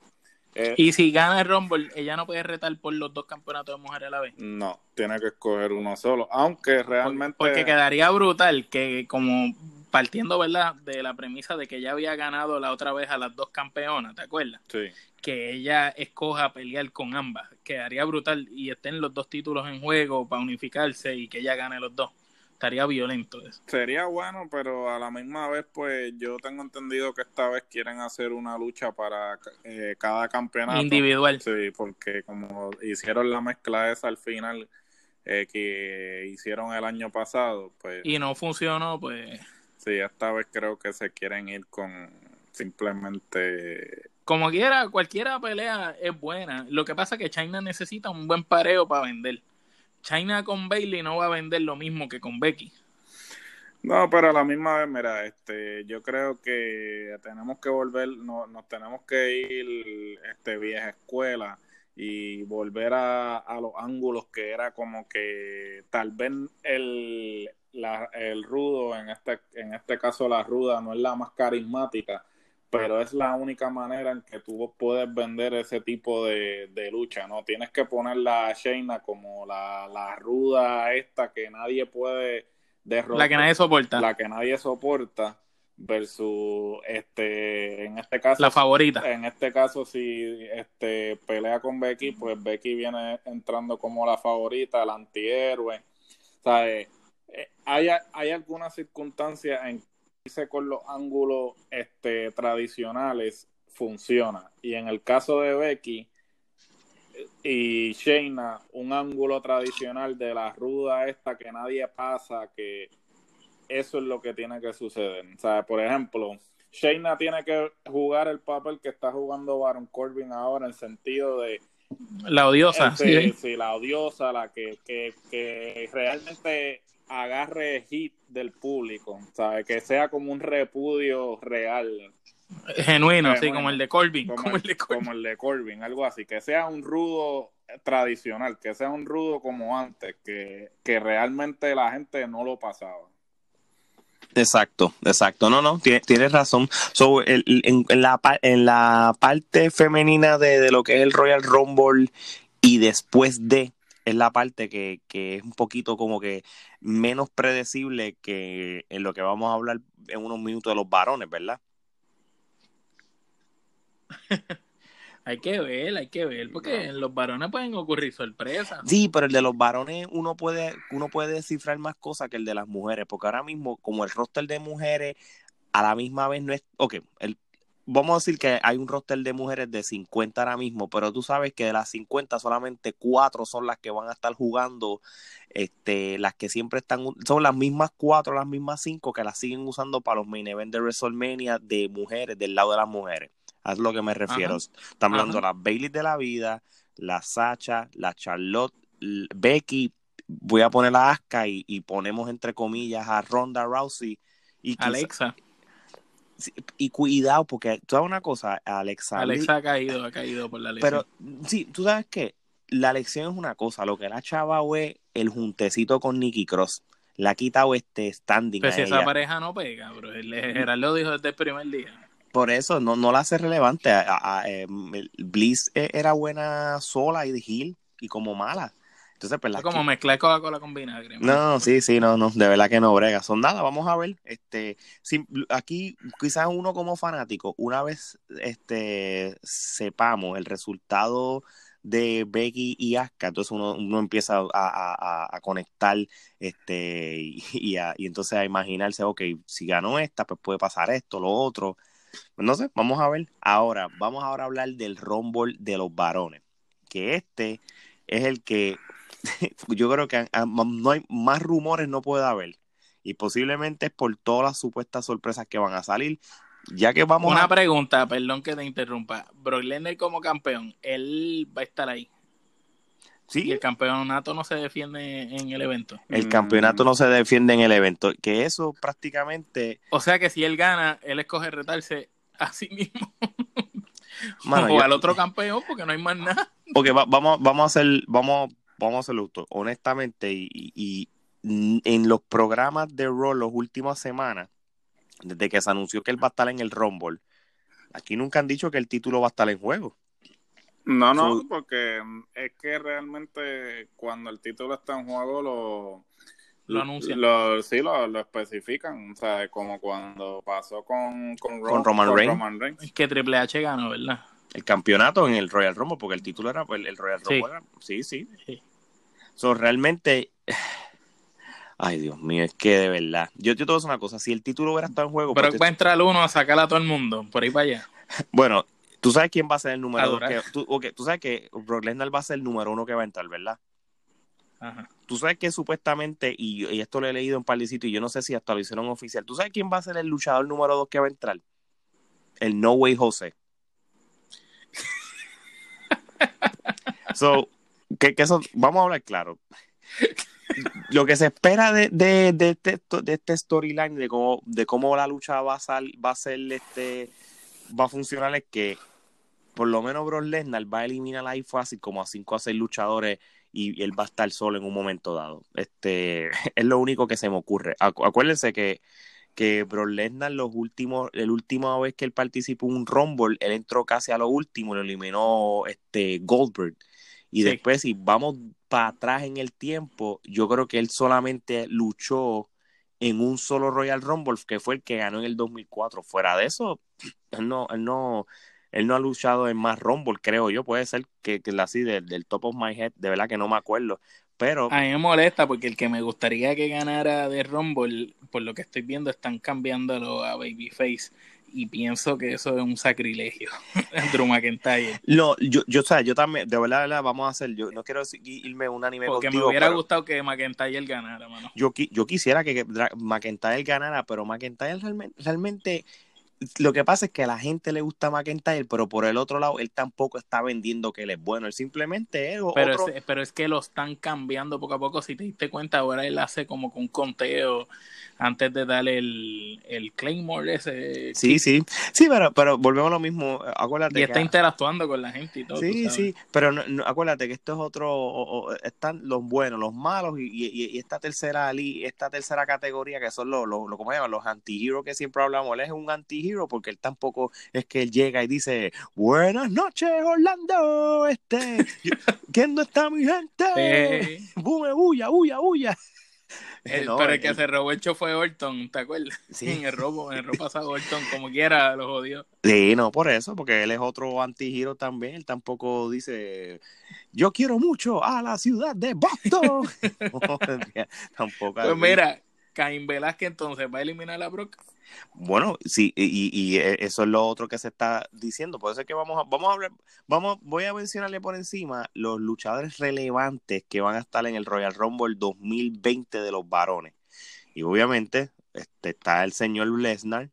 Eh, y si gana el Rumble, ella no puede retar por los dos campeonatos de mujeres a la vez. No, tiene que escoger uno solo. Aunque realmente. Porque quedaría brutal que, como partiendo, ¿verdad?, de la premisa de que ella había ganado la otra vez a las dos campeonas, ¿te acuerdas? Sí. Que ella escoja pelear con ambas. Quedaría brutal y estén los dos títulos en juego para unificarse y que ella gane los dos estaría violento eso. Sería bueno, pero a la misma vez, pues yo tengo entendido que esta vez quieren hacer una lucha para eh, cada campeonato. Individual. Sí, porque como hicieron la mezcla esa al final eh, que hicieron el año pasado, pues... Y no funcionó, pues... Sí, esta vez creo que se quieren ir con simplemente... Como quiera, cualquiera pelea es buena. Lo que pasa es que China necesita un buen pareo para vender. China con Bailey no va a vender lo mismo que con Becky. No, pero a la misma vez, mira, este, yo creo que tenemos que volver, no, nos tenemos que ir, este, vieja escuela y volver a, a los ángulos que era como que tal vez el, la, el rudo, en este, en este caso la ruda, no es la más carismática, pero es la única manera en que tú puedes vender ese tipo de, lucha, ¿no? Tienes que ponerla a Shayna como la, la ruda esta que nadie puede derrotar. La que nadie soporta. La que nadie soporta versus este en este caso la favorita en este caso si este pelea con Becky pues Becky viene entrando como la favorita el antihéroe o eh, eh, hay, hay algunas circunstancias en con los ángulos este, tradicionales funciona. Y en el caso de Becky y Shayna, un ángulo tradicional de la ruda esta que nadie pasa, que eso es lo que tiene que suceder. O sea, por ejemplo, Shayna tiene que jugar el papel que está jugando Baron Corbin ahora en sentido de la odiosa. sí. la odiosa, la que, que, que realmente agarre hit del público, ¿sabes? Que sea como un repudio real. Genuino, sí, como el de Corbin. Como, el, de Corbin. como el de Corbin, algo así. Que sea un rudo tradicional, que sea un rudo como antes, que, que realmente la gente no lo pasaba. Exacto, exacto. No, no, tienes razón. So, en, en, la, en la parte femenina de, de, lo que es el Royal Rumble y después de, es la parte que, que, es un poquito como que menos predecible que en lo que vamos a hablar en unos minutos de los varones, ¿verdad? hay que ver, hay que ver, porque en los varones pueden ocurrir sorpresas. Sí, pero el de los varones uno puede, uno puede descifrar más cosas que el de las mujeres, porque ahora mismo, como el roster de mujeres a la misma vez no es, ok, el, vamos a decir que hay un roster de mujeres de 50 ahora mismo, pero tú sabes que de las 50 solamente cuatro son las que van a estar jugando, este, las que siempre están, son las mismas cuatro, las mismas cinco que las siguen usando para los main events de WrestleMania de mujeres, del lado de las mujeres. A lo que me refiero. Estamos hablando de las Bailey de la vida, la Sacha, la Charlotte, Becky, voy a poner la Asca y, ponemos entre comillas a Ronda Rousey y Alexa y cuidado, porque tú sabes una cosa, Alexa. Alexa ha caído, ha caído por la lección. Pero sí, tú sabes que la lección es una cosa, lo que la chava es el juntecito con Nicky Cross. Le ha quitado este standing. Pero si esa pareja no pega, bro. El Gerardo dijo desde el primer día. Por eso no, no la hace relevante. Eh, Bliss e, era buena sola y de heel y como mala. Entonces, pues, es como mezclar Coca-Cola con vinagre. No, sí, sí, no, no, de verdad que no brega. Son nada, vamos a ver. Este, aquí, quizás uno como fanático, una vez este sepamos el resultado de Becky y Asuka, entonces uno, uno empieza a, conectar este y, y, entonces a imaginarse, ok, si ganó esta, pues puede pasar esto, lo otro. No sé, vamos a ver. Ahora, vamos ahora a hablar del Rumble de los varones, que este es el que yo creo que no hay más rumores no puede haber y posiblemente es por todas las supuestas sorpresas que van a salir ya que vamos Una pregunta, perdón que te interrumpa. Brock Lesnar como campeón, ¿él va a estar ahí? Sí. ¿Y el campeonato no se defiende en el evento? El campeonato no se defiende en el evento. Que eso prácticamente... O sea que si él gana, él escoge retarse a sí mismo. o al otro campeón, porque no hay más nada. Porque vamos, vamos a hacer, vamos, vamos a hacerlo honestamente, y, y, en los programas de Raw las últimas semanas, desde que se anunció que él va a estar en el Rumble, aquí nunca han dicho que el título va a estar en juego. No, no, porque es que realmente cuando el título está en juego lo, lo anuncian. Lo, sí, lo, lo, especifican. O sea, como cuando pasó con, con, Roman, Reigns. Es que Triple H ganó, ¿verdad? El campeonato en el Royal Rumble, porque el título era el, el Royal Rumble. Sí, sí. sí. So, realmente Ay, Dios mío, es que de verdad. Yo, yo te voy a decir una cosa, si el título hubiera estado en juego... Pero va a entrar uno a sacar a todo el mundo, por ahí para allá. Bueno, tú sabes quién va a ser el número dos. Que, tú, tú sabes que Brock Lesnar va a ser el número uno que va a entrar, ¿verdad? Ajá. Tú sabes que supuestamente, y, esto lo he leído en sitios, y yo no sé si hasta lo hicieron oficial. ¿Tú sabes quién va a ser el luchador número dos que va a entrar? El No Way José. So, que, eso, vamos a hablar claro lo que se espera de, de, de, este, de este storyline, de cómo, de cómo la lucha va a, va a ser este va a funcionar es que por lo menos Brock Lesnar va a eliminar ahí fácil como a 5 a 6 luchadores y, él va a estar solo en un momento dado. Este es lo único que se me ocurre. acuérdense que que Brock Lesnar los últimos, la última vez que él participó en un Rumble, él entró casi a lo último, lo eliminó este Goldberg. Y después, si vamos para atrás en el tiempo, yo creo que él solamente luchó en un solo Royal Rumble, que fue el que ganó en el 2004. Fuera de eso, él no, él no, él no ha luchado en más Rumble, creo yo. Puede ser que, que así del, del top of my head, de verdad que no me acuerdo. Pero... A mí me molesta porque el que me gustaría que ganara de Rumble, por lo que estoy viendo, están cambiándolo a Babyface y pienso que eso es un sacrilegio, Drew McIntyre. No, yo, yo, o sea, yo también, de verdad, vamos a hacer, yo no quiero irme un anime Porque me hubiera gustado que McIntyre ganara, mano. Yo, yo quisiera que, McIntyre ganara, pero McIntyre realmente, realmente lo que pasa es que a la gente le gusta McIntyre, pero por el otro lado, él tampoco está vendiendo que él es bueno. Él simplemente es pero, es, pero es que lo están cambiando poco a poco. Si te diste cuenta, ahora él hace como con un conteo antes de darle el, el Claymore ese. Sí, sí. Sí, pero, pero volvemos a lo mismo. Acuérdate y está interactuando con la gente y todo. Sí, sí. Pero no, acuérdate que esto es otro. están los buenos, los malos y, y, esta tercera esta tercera categoría que son los, los, ¿cómo se llaman? Los anti-heroes que siempre hablamos. Él es un anti-hero porque él tampoco es que él llega y dice: Buenas noches, Orlando. Este, ¿quién no está mi gente? Bume, bulla, bulla, bulla. pero el que se robó el show fue Orton, ¿te acuerdas? Sí. En el robo, en el robo pasado Orton, como quiera, lo jodió. Sí, no, por eso, porque él es otro anti también. Él tampoco dice, yo quiero mucho a la ciudad de Boston. tampoco. Pues mira, Caín Velázquez entonces va a eliminar a Brock. Bueno, sí, y, eso es lo otro que se está diciendo. Por eso es que vamos a, vamos a hablar, vamos, voy a mencionarle por encima los luchadores relevantes que van a estar en el Royal Rumble 2020 de los varones. Y obviamente este, está el señor Lesnar,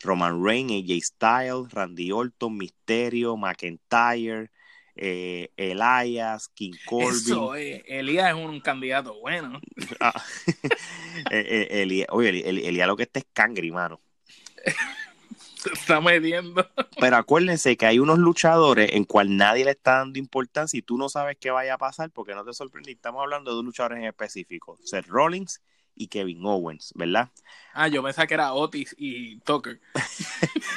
Roman Reigns, AJ Styles, Randy Orton, Misterio, McIntyre, eh, Elias, King Corbin. Eso, eh, Elías es un candidato bueno. Ah, eh, eh, oye, Elías lo que está es cangri, mano. Se está mediendo. Pero acuérdense que hay unos luchadores en cual nadie le está dando importancia y tú no sabes qué vaya a pasar porque no te sorprendí. Estamos hablando de dos luchadores en específico, Seth Rollins y Kevin Owens, ¿verdad? Ah, yo pensaba que era Otis y Tucker.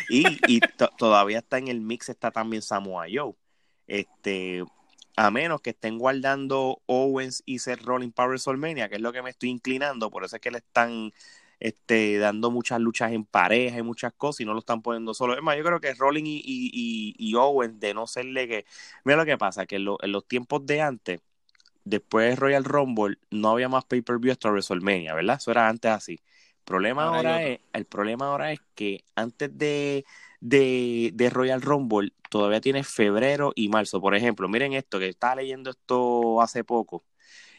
y, todavía está en el mix, está también Samoa Joe. Este, a menos que estén guardando Owens y Seth Rollins para WrestleMania, que es lo que me estoy inclinando, por eso es que le están este, dando muchas luchas en pareja y muchas cosas y no lo están poniendo solo. Es más, yo creo que Rolling y, y, y, Owen, de no serle que... Mira lo que pasa, que en, en los tiempos de antes, después de Royal Rumble, no había más pay-per-view hasta WrestleMania, ¿verdad? Eso era antes así. El problema ahora, es, el problema ahora es que antes de, de, de, Royal Rumble todavía tiene febrero y marzo. Por ejemplo, miren esto, que estaba leyendo esto hace poco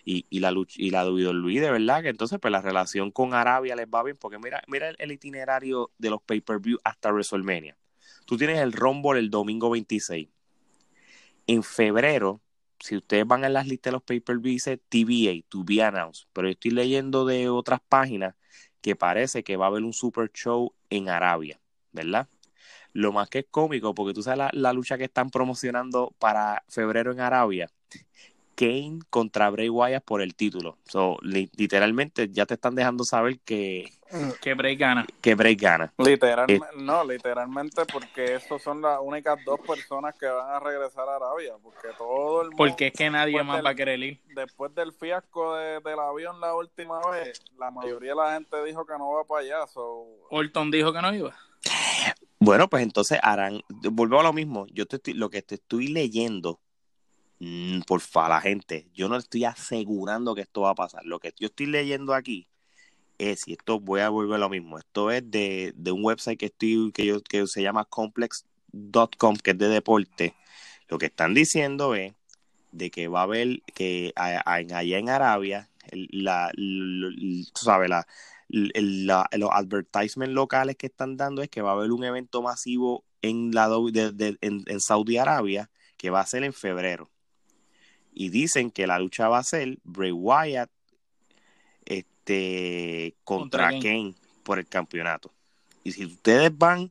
y, y la y la Luis de verdad que entonces pues la relación con Arabia les va bien porque mira mira el, itinerario de los pay-per-view hasta WrestleMania. Tú tienes el Rumble el domingo 26. En febrero, si ustedes van a las listas de los pay-per-view dice TBA, to be announced, pero yo estoy leyendo de otras páginas que parece que va a haber un super show en Arabia, ¿verdad? Lo más que es cómico, porque tú sabes la, la lucha que están promocionando para febrero en Arabia, Kane contra Bray Wyatt por el título. So, literalmente ya te están dejando saber que que Bray gana. Que Bray gana. Literalmente, eh, no, literalmente porque estos son las únicas dos personas que van a regresar a Arabia, porque todo el mundo, Porque es que nadie más va a querer ir. Después del fiasco del avión la última vez, la mayoría de la gente dijo que no va para allá. So... Orton dijo que no iba. Bueno, pues entonces harán, volvemos a lo mismo, yo te lo que te estoy leyendo Mm, por favor, la gente, yo no estoy asegurando que esto va a pasar. Lo que yo estoy leyendo aquí es, y esto voy a volver a lo mismo, esto es de, un website que estoy, que yo, que se llama complex.com, que es de deporte. Lo que están diciendo es de que va a haber que allá en Arabia, la, tú sabes, la, los advertisements locales que están dando es que va a haber un evento masivo en, la, en, en Saudi Arabia que va a ser en febrero y dicen que la lucha va a ser Bray Wyatt este, contra, Kane. por el campeonato. Y si ustedes van,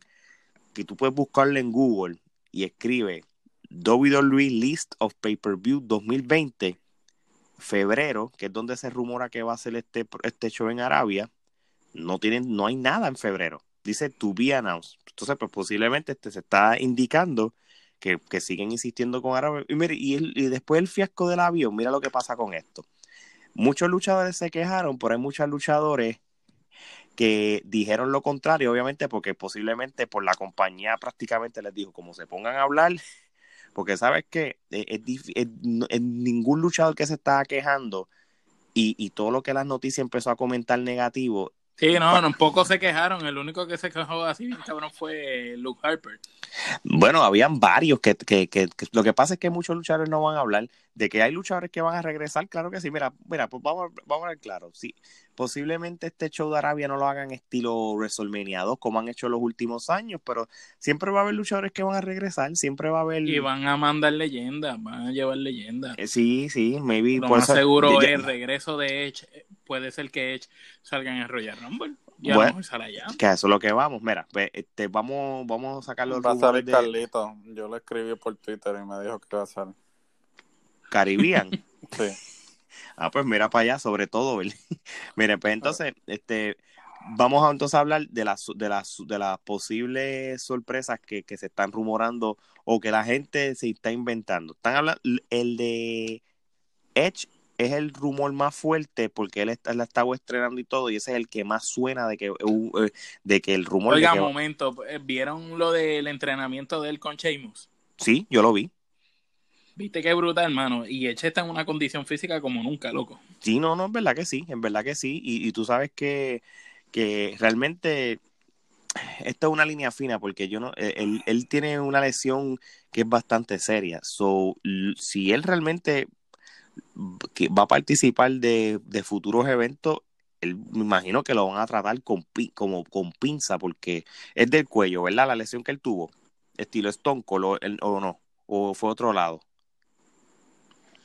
que tú puedes buscarle en Google y escribe WWE List of Pay-Per-View 2020, febrero, que es donde se rumora que va a ser este, este show en Arabia, no, tienen, no hay nada en febrero. Dice to be announced. Entonces, pues posiblemente este se está indicando que, siguen insistiendo con Arabia. Y, mire, y, y, después del fiasco del avión, mira lo que pasa con esto. Muchos luchadores se quejaron, pero hay muchos luchadores que dijeron lo contrario, obviamente, porque posiblemente por la compañía prácticamente les dijo, como se pongan a hablar, porque sabes que ningún luchador que se estaba quejando y, y todo lo que las noticias empezó a comentar negativo, Sí, no, un poco se quejaron. El único que se quejó así cabrón fue Luke Harper. Bueno, habían varios que, que, que, lo que pasa es que muchos luchadores no van a hablar de que hay luchadores que van a regresar. Claro que sí. Mira, mira, pues vamos, vamos a ver claro. Sí, posiblemente este show de Arabia no lo hagan estilo WrestleMania 2 como han hecho los últimos años, pero siempre va a haber luchadores que van a regresar. Siempre va a haber. Y van a mandar leyendas, van a llevar leyendas. Eh, sí, sí, maybe. Lo más seguro el regreso de Edge puede ser que Edge salga en el Royal Rumble. Ya vamos a allá. Que eso es lo que vamos. Mira, pues, este, vamos, vamos a sacar los Va a salir de... Carlito. Yo lo escribí por Twitter y me dijo que va a salir. Caribbean. sí. Ah, pues mira para allá, sobre todo, Mire, pues entonces, este, vamos a entonces a hablar de las de las de las posibles sorpresas que, que se están rumorando o que la gente se está inventando. Están hablando el de Edge es el rumor más fuerte porque él está, la estaba estrenando y todo, y ese es el que más suena de que, eh, de que el rumor. Oiga, momento, eh, ¿vieron lo del entrenamiento de él con Sheamus? Sí, yo lo vi. Viste qué brutal, hermano. Y Eche está en una condición física como nunca, loco. Sí, no, no, es verdad que sí, en verdad que sí. Y, tú sabes que, que realmente esta es una línea fina porque yo no, eh, él, él, tiene una lesión que es bastante seria. So, si él realmente va a participar de, futuros eventos, él, me imagino que lo van a tratar con, como, con pinza, porque es del cuello, ¿verdad? La lesión que él tuvo, estilo Stone Cold, o no, o fue otro lado.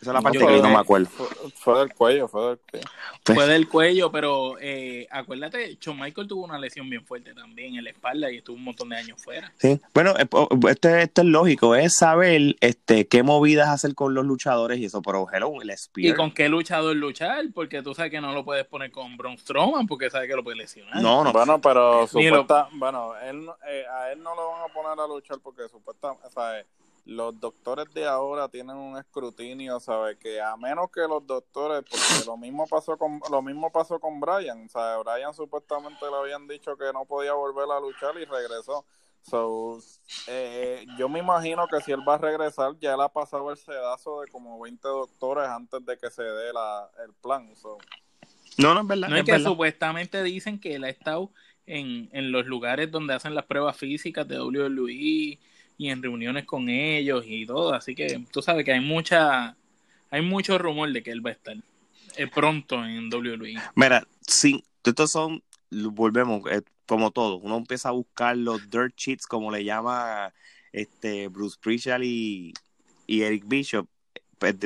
Esa es la parte que yo no me acuerdo. Fue, del cuello, fue del cuello. Fue del cuello, pero eh, acuérdate, Shawn Michael tuvo una lesión bien fuerte también en la espalda y estuvo un montón de años fuera. Sí, bueno, eh, esto, esto es lógico, es saber este qué movidas hacer con los luchadores y eso, pero hello, el Spear. Y con qué luchador luchar, porque tú sabes que no lo puedes poner con Braun Strowman porque sabes que lo puede lesionar. No, no. Bueno, pero supuesta, bueno, él, eh, a él no lo van a poner a luchar porque supuestamente, o sea, los doctores de ahora tienen un escrutinio, ¿sabes? Que a menos que los doctores, porque lo mismo pasó con lo mismo pasó con Brian, ¿sabes? Brian supuestamente le habían dicho que no podía volver a luchar y regresó. So, eh, yo me imagino que si él va a regresar, ya él ha pasado el sedazo de como 20 doctores antes de que se dé la, el plan. No, no es verdad. No es, que supuestamente dicen que él ha estado en, en los lugares donde hacen las pruebas físicas de WWE y en reuniones con ellos y todo. Así que tú sabes que hay mucha, hay mucho rumor de que él va a estar eh, pronto en WWE. Mira, sí, estos son, volvemos, eh, como todo, uno empieza a buscar los dirt sheets, como le llama este Bruce Prichard y, Eric Bishop. Pues,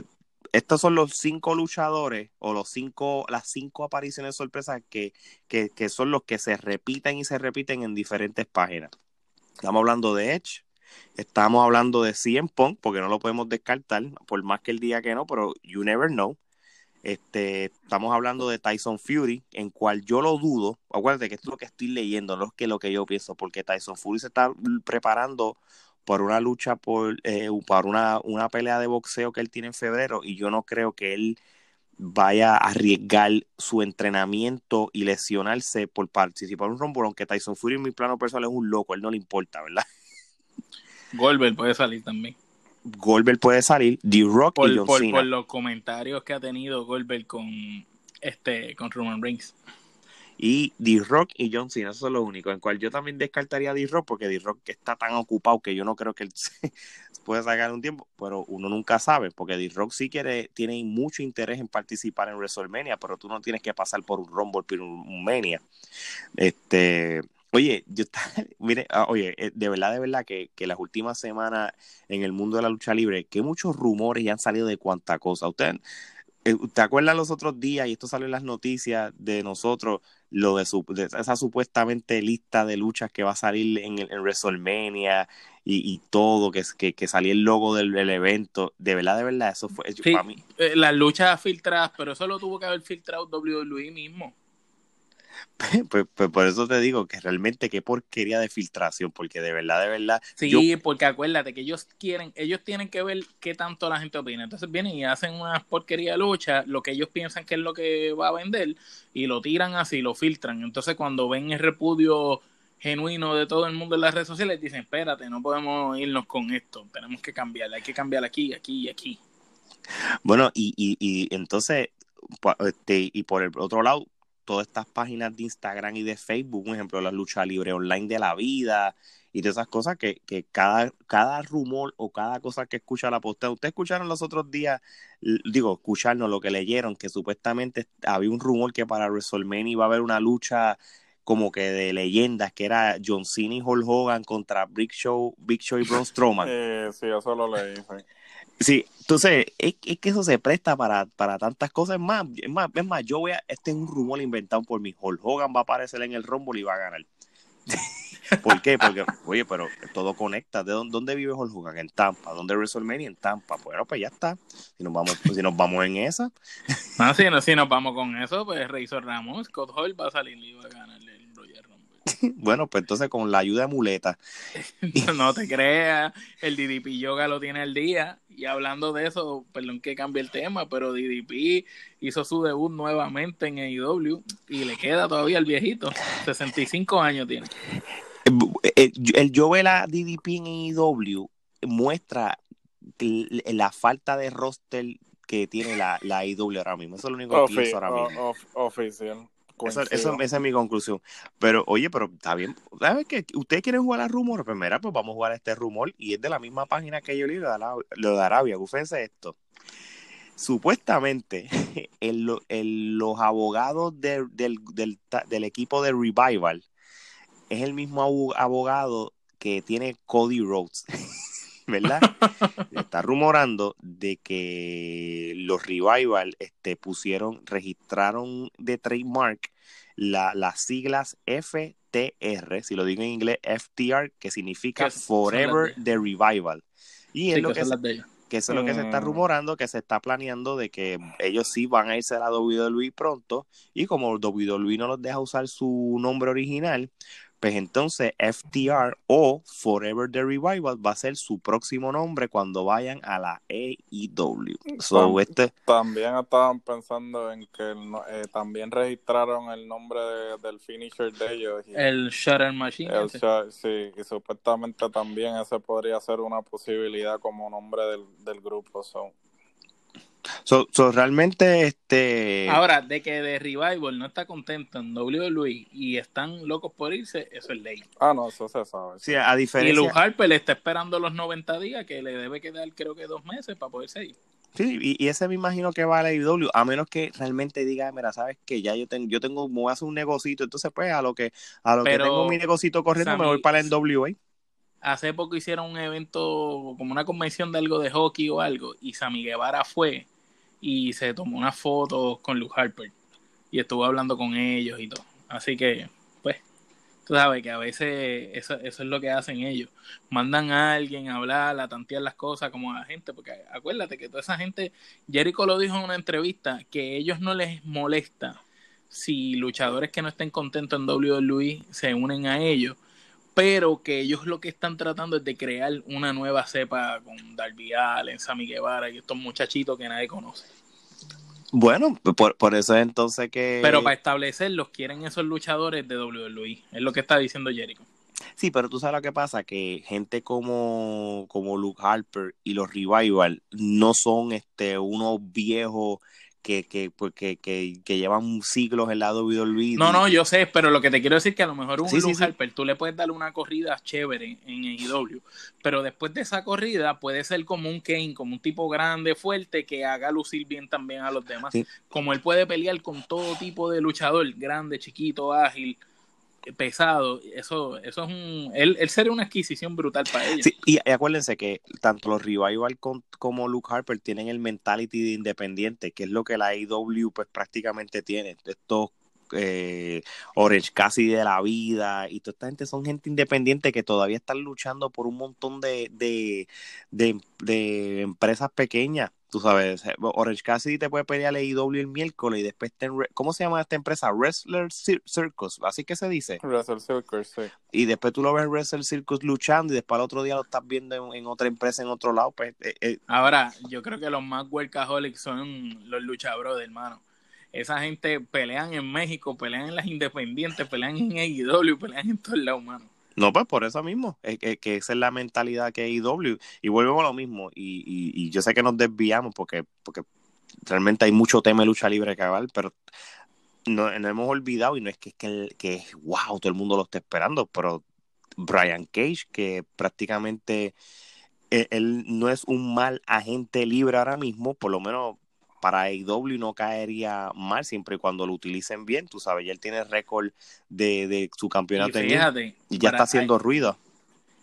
estos son los cinco luchadores o los cinco, las cinco apariciones sorpresas que, que, que son los que se repiten y se repiten en diferentes páginas. Estamos hablando de Edge, Estamos hablando de 100 Punk, porque no lo podemos descartar, por más que el día que no, pero you never know. Este, estamos hablando de Tyson Fury, en cual yo lo dudo. Acuérdate que esto es lo que estoy leyendo, no es que lo que yo pienso, porque Tyson Fury se está preparando por una lucha, por, eh, para una, una pelea de boxeo que él tiene en febrero, y yo no creo que él vaya a arriesgar su entrenamiento y lesionarse por participar en un rombo, aunque Tyson Fury en mi plano personal es un loco, él no le importa, ¿verdad? Goldberg puede salir también. Goldberg puede salir, D-Rock y John por, Cena. Por los comentarios que ha tenido Goldberg con este con Roman Reigns. Y D-Rock y John Cena, eso es lo único. En cual yo también descartaría a D-Rock porque D-Rock está tan ocupado que yo no creo que él se pueda sacar un tiempo, pero uno nunca sabe, porque D-Rock sí quiere, tiene mucho interés en participar en WrestleMania, pero tú no tienes que pasar por un Rumble, por un Mania. Este, Oye, yo mire, ah, oye, eh, de verdad, de verdad que, que, las últimas semanas en el mundo de la lucha libre, que muchos rumores ya han salido de cuánta cosa. Usted, eh, ¿te acuerdas los otros días, y esto salió en las noticias de nosotros, lo de, su, esa supuestamente lista de luchas que va a salir en, en WrestleMania y, todo, que, que, que salía el logo del, evento? De verdad, de verdad, eso fue para mí. Eh, las luchas filtradas, pero eso lo tuvo que haber filtrado WWE mismo. Pues, pues, por eso te digo que realmente qué porquería de filtración, porque de verdad, de verdad. Sí, porque acuérdate que ellos quieren, ellos tienen que ver qué tanto la gente opina. Entonces vienen y hacen una porquería de lucha, lo que ellos piensan que es lo que va a vender, y lo tiran así, lo filtran. Entonces cuando ven el repudio genuino de todo el mundo en las redes sociales, dicen, espérate, no podemos irnos con esto, tenemos que cambiar, hay que cambiar aquí, aquí y aquí. Bueno, y, y, y entonces, este, y por el otro lado, todas estas páginas de Instagram y de Facebook, por ejemplo, la lucha libre online de la vida y de esas cosas que, que cada, cada rumor o cada cosa que escucha la postea, ustedes escucharon los otros días, digo, escucharnos lo que leyeron, que supuestamente había un rumor que para WrestleMania iba a haber una lucha como que de leyendas, que era John Cena y Hulk Hogan contra Big Show, Big Show y Braun Strowman. Eh, sí, eso lo leí. Sí, entonces es, que eso se presta para, para tantas cosas. más, es más, es más, yo voy a, este es un rumor inventado por mi Hulk Hogan va a aparecer en el Rumble y va a ganar. ¿Por qué? Porque, oye, pero todo conecta. ¿De dónde, vive Hulk Hogan? En Tampa. ¿Dónde WrestleMania? En Tampa. Bueno, pues ya está. Si nos vamos, si nos vamos en esa. Ah, si, no, si nos vamos con eso, pues Razor Ramos, Scott Hall va a salir y va a ganarle bueno, pues entonces con la ayuda de muleta. no te creas, el DDP Yoga lo tiene al día. Y hablando de eso, perdón que cambie el tema, pero DDP hizo su debut nuevamente en AEW y le queda todavía el viejito. 65 años tiene. El, el yo ver a DDP en AEW muestra la falta de roster que tiene la, la AEW ahora mismo. Eso es lo único que pienso ahora mismo. oficial. Esa, esa, es mi conclusión. Pero, oye, pero está bien. ¿Sabes qué? ¿Ustedes quieren jugar a rumor? Pues mira, pues vamos a jugar a este rumor. Y es de la misma página que yo leí, lo de Arabia. Fíjense esto. Supuestamente, los abogados del, del, equipo de Revival es el mismo abogado que tiene Cody Rhodes. ¿verdad? Está rumorando de que los Revival este, pusieron, registraron de trademark la, las siglas FTR, si lo digo en inglés, FTR, que significa Forever the Revival. Y es lo que, que eso es lo que se está mm. rumorando, que se está planeando de que ellos sí van a irse a la WWE pronto, y como WWE no los deja usar su nombre original, pues entonces FTR o Forever the Revival va a ser su próximo nombre cuando vayan a la AEW. So, este... También estaban pensando en que eh, también registraron el nombre del finisher de ellos. el Shutter Machine. sí, y supuestamente también ese podría ser una posibilidad como nombre del, del grupo. So. So, so, realmente este ahora de que de Revival no está contento en WWE y están locos por irse eso es ley. Ah no eso se sabe sí, a diferencia y Luke Harper le está esperando los 90 días que le debe quedar creo que dos meses para poderse ir Sí, y, ese me imagino que va a la IW, a menos que realmente diga, mira, sabes que ya yo tengo, yo tengo, me voy a hacer un negocito, entonces pues a lo que, a lo que tengo mi negocito corriendo, me voy para la NWA. Hace poco hicieron un evento, como una convención de algo de hockey o algo, y Sammy Guevara fue y se tomó una foto con Luke Harper y estuvo hablando con ellos y todo. Así que, pues, tú sabes que a veces eso, eso es lo que hacen ellos. Mandan a alguien a hablar, a tantear las cosas como a la gente, porque acuérdate que toda esa gente, Jericho lo dijo en una entrevista, que ellos no les molesta si luchadores que no estén contentos en WWE se unen a ellos, pero que ellos lo que están tratando es de crear una nueva cepa con Darby Allen, Sammy Guevara y estos muchachitos que nadie conoce. Bueno, por, por eso es entonces que... Pero para establecerlos quieren esos luchadores de WWE, es lo que está diciendo Jericho. Sí, pero tú sabes lo que pasa, que gente como, como Luke Harper y los Revival no son este unos viejos que, que, pues, que, que, que, llevan siglos en la WWE. No, no, yo sé, pero lo que te quiero decir es que a lo mejor un sí, Harper, tú le puedes dar una corrida chévere en AEW, pero después de esa corrida puede ser como un Kane, como un tipo grande, fuerte, que haga lucir bien también a los demás. Como él puede pelear con todo tipo de luchador, grande, chiquito, ágil pesado, eso, eso es un, él, él sería una adquisición brutal para ellos. Y, acuérdense que tanto los Revival como Luke Harper tienen el mentality de independiente, que es lo que la AEW pues prácticamente tiene. Estos eh, Orange casi de la vida y toda esta gente son gente independiente que todavía están luchando por un montón de, de, de empresas pequeñas Tú sabes, eh, Orange Cassidy te puede pelear AEW el miércoles y después, ¿cómo se llama esta empresa? Wrestler Circus, así que se dice. Wrestler Circus, sí. Y después tú lo ves en Wrestler Circus luchando y después al otro día lo estás viendo en, otra empresa en otro lado. Pues, eh, eh. Ahora, yo creo que los más workaholics son los luchabros, hermano. Esa gente pelean en México, pelean en las independientes, pelean en AEW, pelean en todos lados, mano. No, pues por eso mismo, es que, esa es la mentalidad que hay IW. Y volvemos a lo mismo, y, y, yo sé que nos desviamos porque, porque realmente hay mucho tema de lucha libre que hablar, pero no, hemos olvidado, y no es que, es que, que wow, todo el mundo lo está esperando, pero Brian Cage, que prácticamente él, él no es un mal agente libre ahora mismo, por lo menos para AEW no caería mal siempre y cuando lo utilicen bien. Tú sabes, ya él tiene récord de, de, su campeonato y, y ya está haciendo ruido.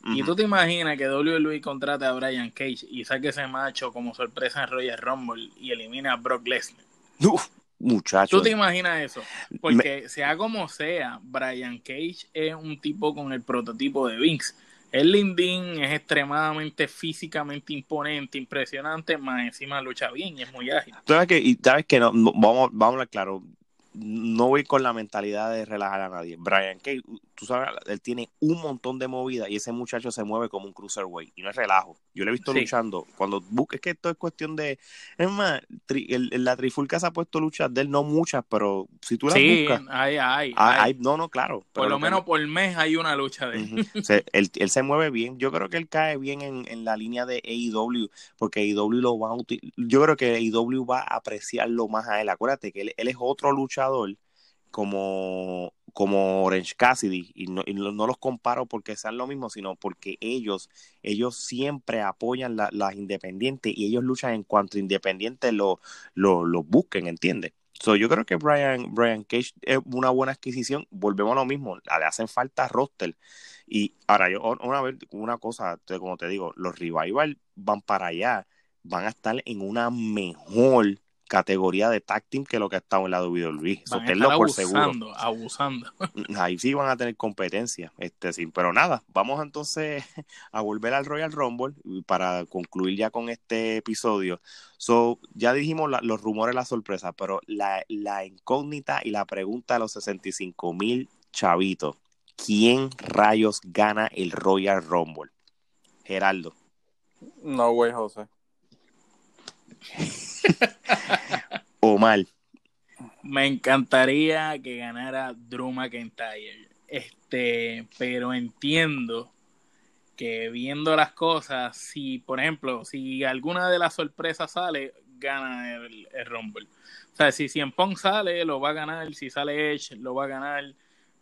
Y tú te imaginas que WWE contrate a Brian Cage y saque ese macho como sorpresa en Royal Rumble y elimina a Brock Lesnar. Uf, muchacho. ¿Tú te imaginas eso? Porque sea como sea, Brian Cage es un tipo con el prototipo de Vince el Lindin es extremadamente físicamente imponente, impresionante, más encima lucha bien y es muy ágil. ¿Sabes y sabes que no, vamos, vamos a hablar claro, no voy con la mentalidad de relajar a nadie. Brian Kay, tú sabes, él tiene un montón de movida y ese muchacho se mueve como un cruiserweight y no es relajo. Yo lo he visto luchando. Cuando busques que esto es cuestión de. Es más, la trifulca se ha puesto luchas de él, no muchas, pero si tú la sí, buscas. Hay, hay, hay, No, no, claro. Por lo, menos por mes hay una lucha de él. él. se mueve bien. Yo creo que él cae bien en, en la línea de AEW, porque AEW lo va a Yo creo que AEW va a apreciarlo más a él. Acuérdate que él, él es otro luchador como como Orange Cassidy y no, no, los comparo porque sean lo mismo sino porque ellos ellos siempre apoyan las independientes y ellos luchan en cuanto independientes lo, lo, busquen ¿entiendes? So, yo creo que Brian, Brian Cage es una buena adquisición. Volvemos a lo mismo, le hacen falta roster. Y ahora, yo, una vez, una cosa, como te digo, los Revival van para allá, van a estar en una mejor categoría de tag team que lo que ha estado en la WWE. Van a por seguro. Abusando. Ahí sí van a tener competencia. Este, sí. Pero nada, vamos entonces a volver al Royal Rumble para concluir ya con este episodio. So, ya dijimos los rumores, la sorpresa, pero la, la incógnita y la pregunta de los 65 mil chavitos. ¿quién rayos gana el Royal Rumble? Geraldo. No, güey, José. Omar. Me encantaría que ganara Drew McIntyre. Este, pero entiendo que viendo las cosas, si por ejemplo, si alguna de las sorpresas sale, gana el, el Rumble. O sea, si Cien Pong sale, lo va a ganar. Si sale Edge, lo va a ganar.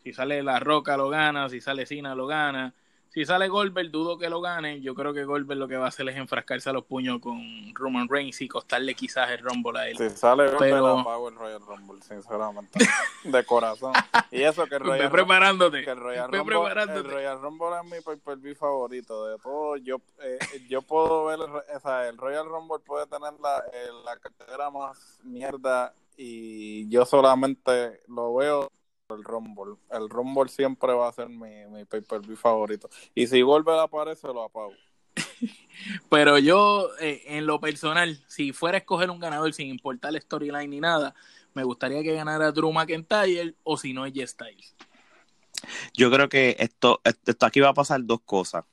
Si sale La Roca, lo gana. Si sale Cena, lo gana. Si sale Goldberg, dudo que lo gane. Yo creo que Goldberg lo que va a hacer es enfrascarse a los puños con Roman Reigns y costarle quizás el Rumble a él. Si sale Pero... el Royal Rumble, sinceramente. De corazón. Y eso que el Royal preparándote. Que el Royal, Rumble, el Royal Rumble es mi pay favorito. De todo, yo, eh, yo puedo ver, o sea, el Royal Rumble puede tener la, eh, la cartera más mierda y yo solamente lo veo el Rumble. El Rumble siempre va a ser mi, mi pay-per-view favorito. Y si vuelve a aparecer, lo apago. Pero yo, eh, en lo personal, si fuera a escoger un ganador sin importar la storyline ni nada, me gustaría que ganara Drew McIntyre o si no, J Styles. Yo creo que esto, esto aquí va a pasar dos cosas.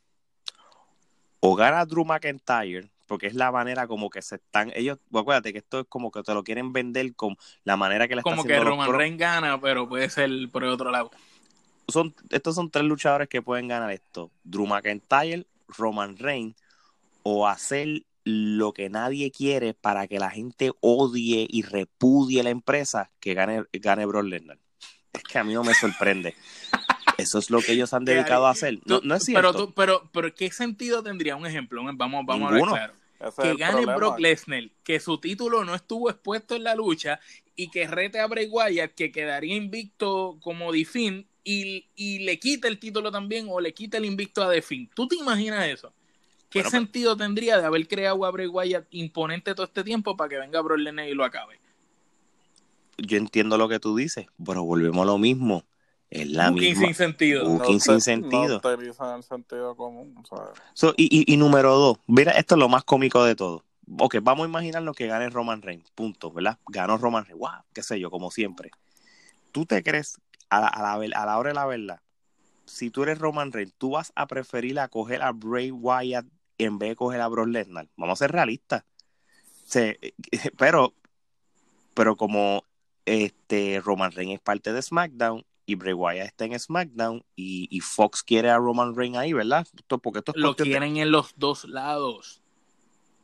O gana Drew McIntyre porque es la manera como que se están ellos acuérdate que esto es como que te lo quieren vender con la manera que le como que Roman Reigns gana pero puede ser por el otro lado. Son estos son tres luchadores que pueden ganar esto. Drew McIntyre Roman Reigns o hacer lo que nadie quiere para que la gente odie y repudie la empresa que gane gane Brock Lesnar. Es que a mí no me sorprende Eso es lo que ellos han dedicado a hacer. No, no es cierto. Pero, pero, pero, ¿qué sentido tendría un ejemplo? Vamos, vamos a ver claro. que gane Brock Lesnar, que su título no estuvo expuesto en la lucha y que rete a Bray Wyatt, que quedaría invicto como Defin y, y le quita el título también o le quita el invicto a Defin. ¿Tú te imaginas eso? ¿Qué pues sentido tendría de haber creado a Bray Wyatt imponente todo este tiempo para que venga Brock Lesnar y lo acabe? Yo entiendo lo que tú dices, pero volvemos a lo mismo es la sin sentido. Booking sin sentido. el sentido común. y, y, número dos, mira, esto es lo más cómico de todo. Ok, vamos a imaginarnos que gane Roman Reigns, punto, ¿verdad? Ganó Roman Reigns, wow, qué sé yo, como siempre. ¿Tú te crees, a la, a la, a la hora de la verdad, si tú eres Roman Reigns, tú vas a preferir a coger a Bray Wyatt en vez de coger a Brock Lesnar? Vamos a ser realistas. pero, pero como este Roman Reigns es parte de SmackDown y Bray Wyatt está en SmackDown y, Fox quiere a Roman Reigns ahí, ¿verdad? porque esto Lo quieren en los dos lados.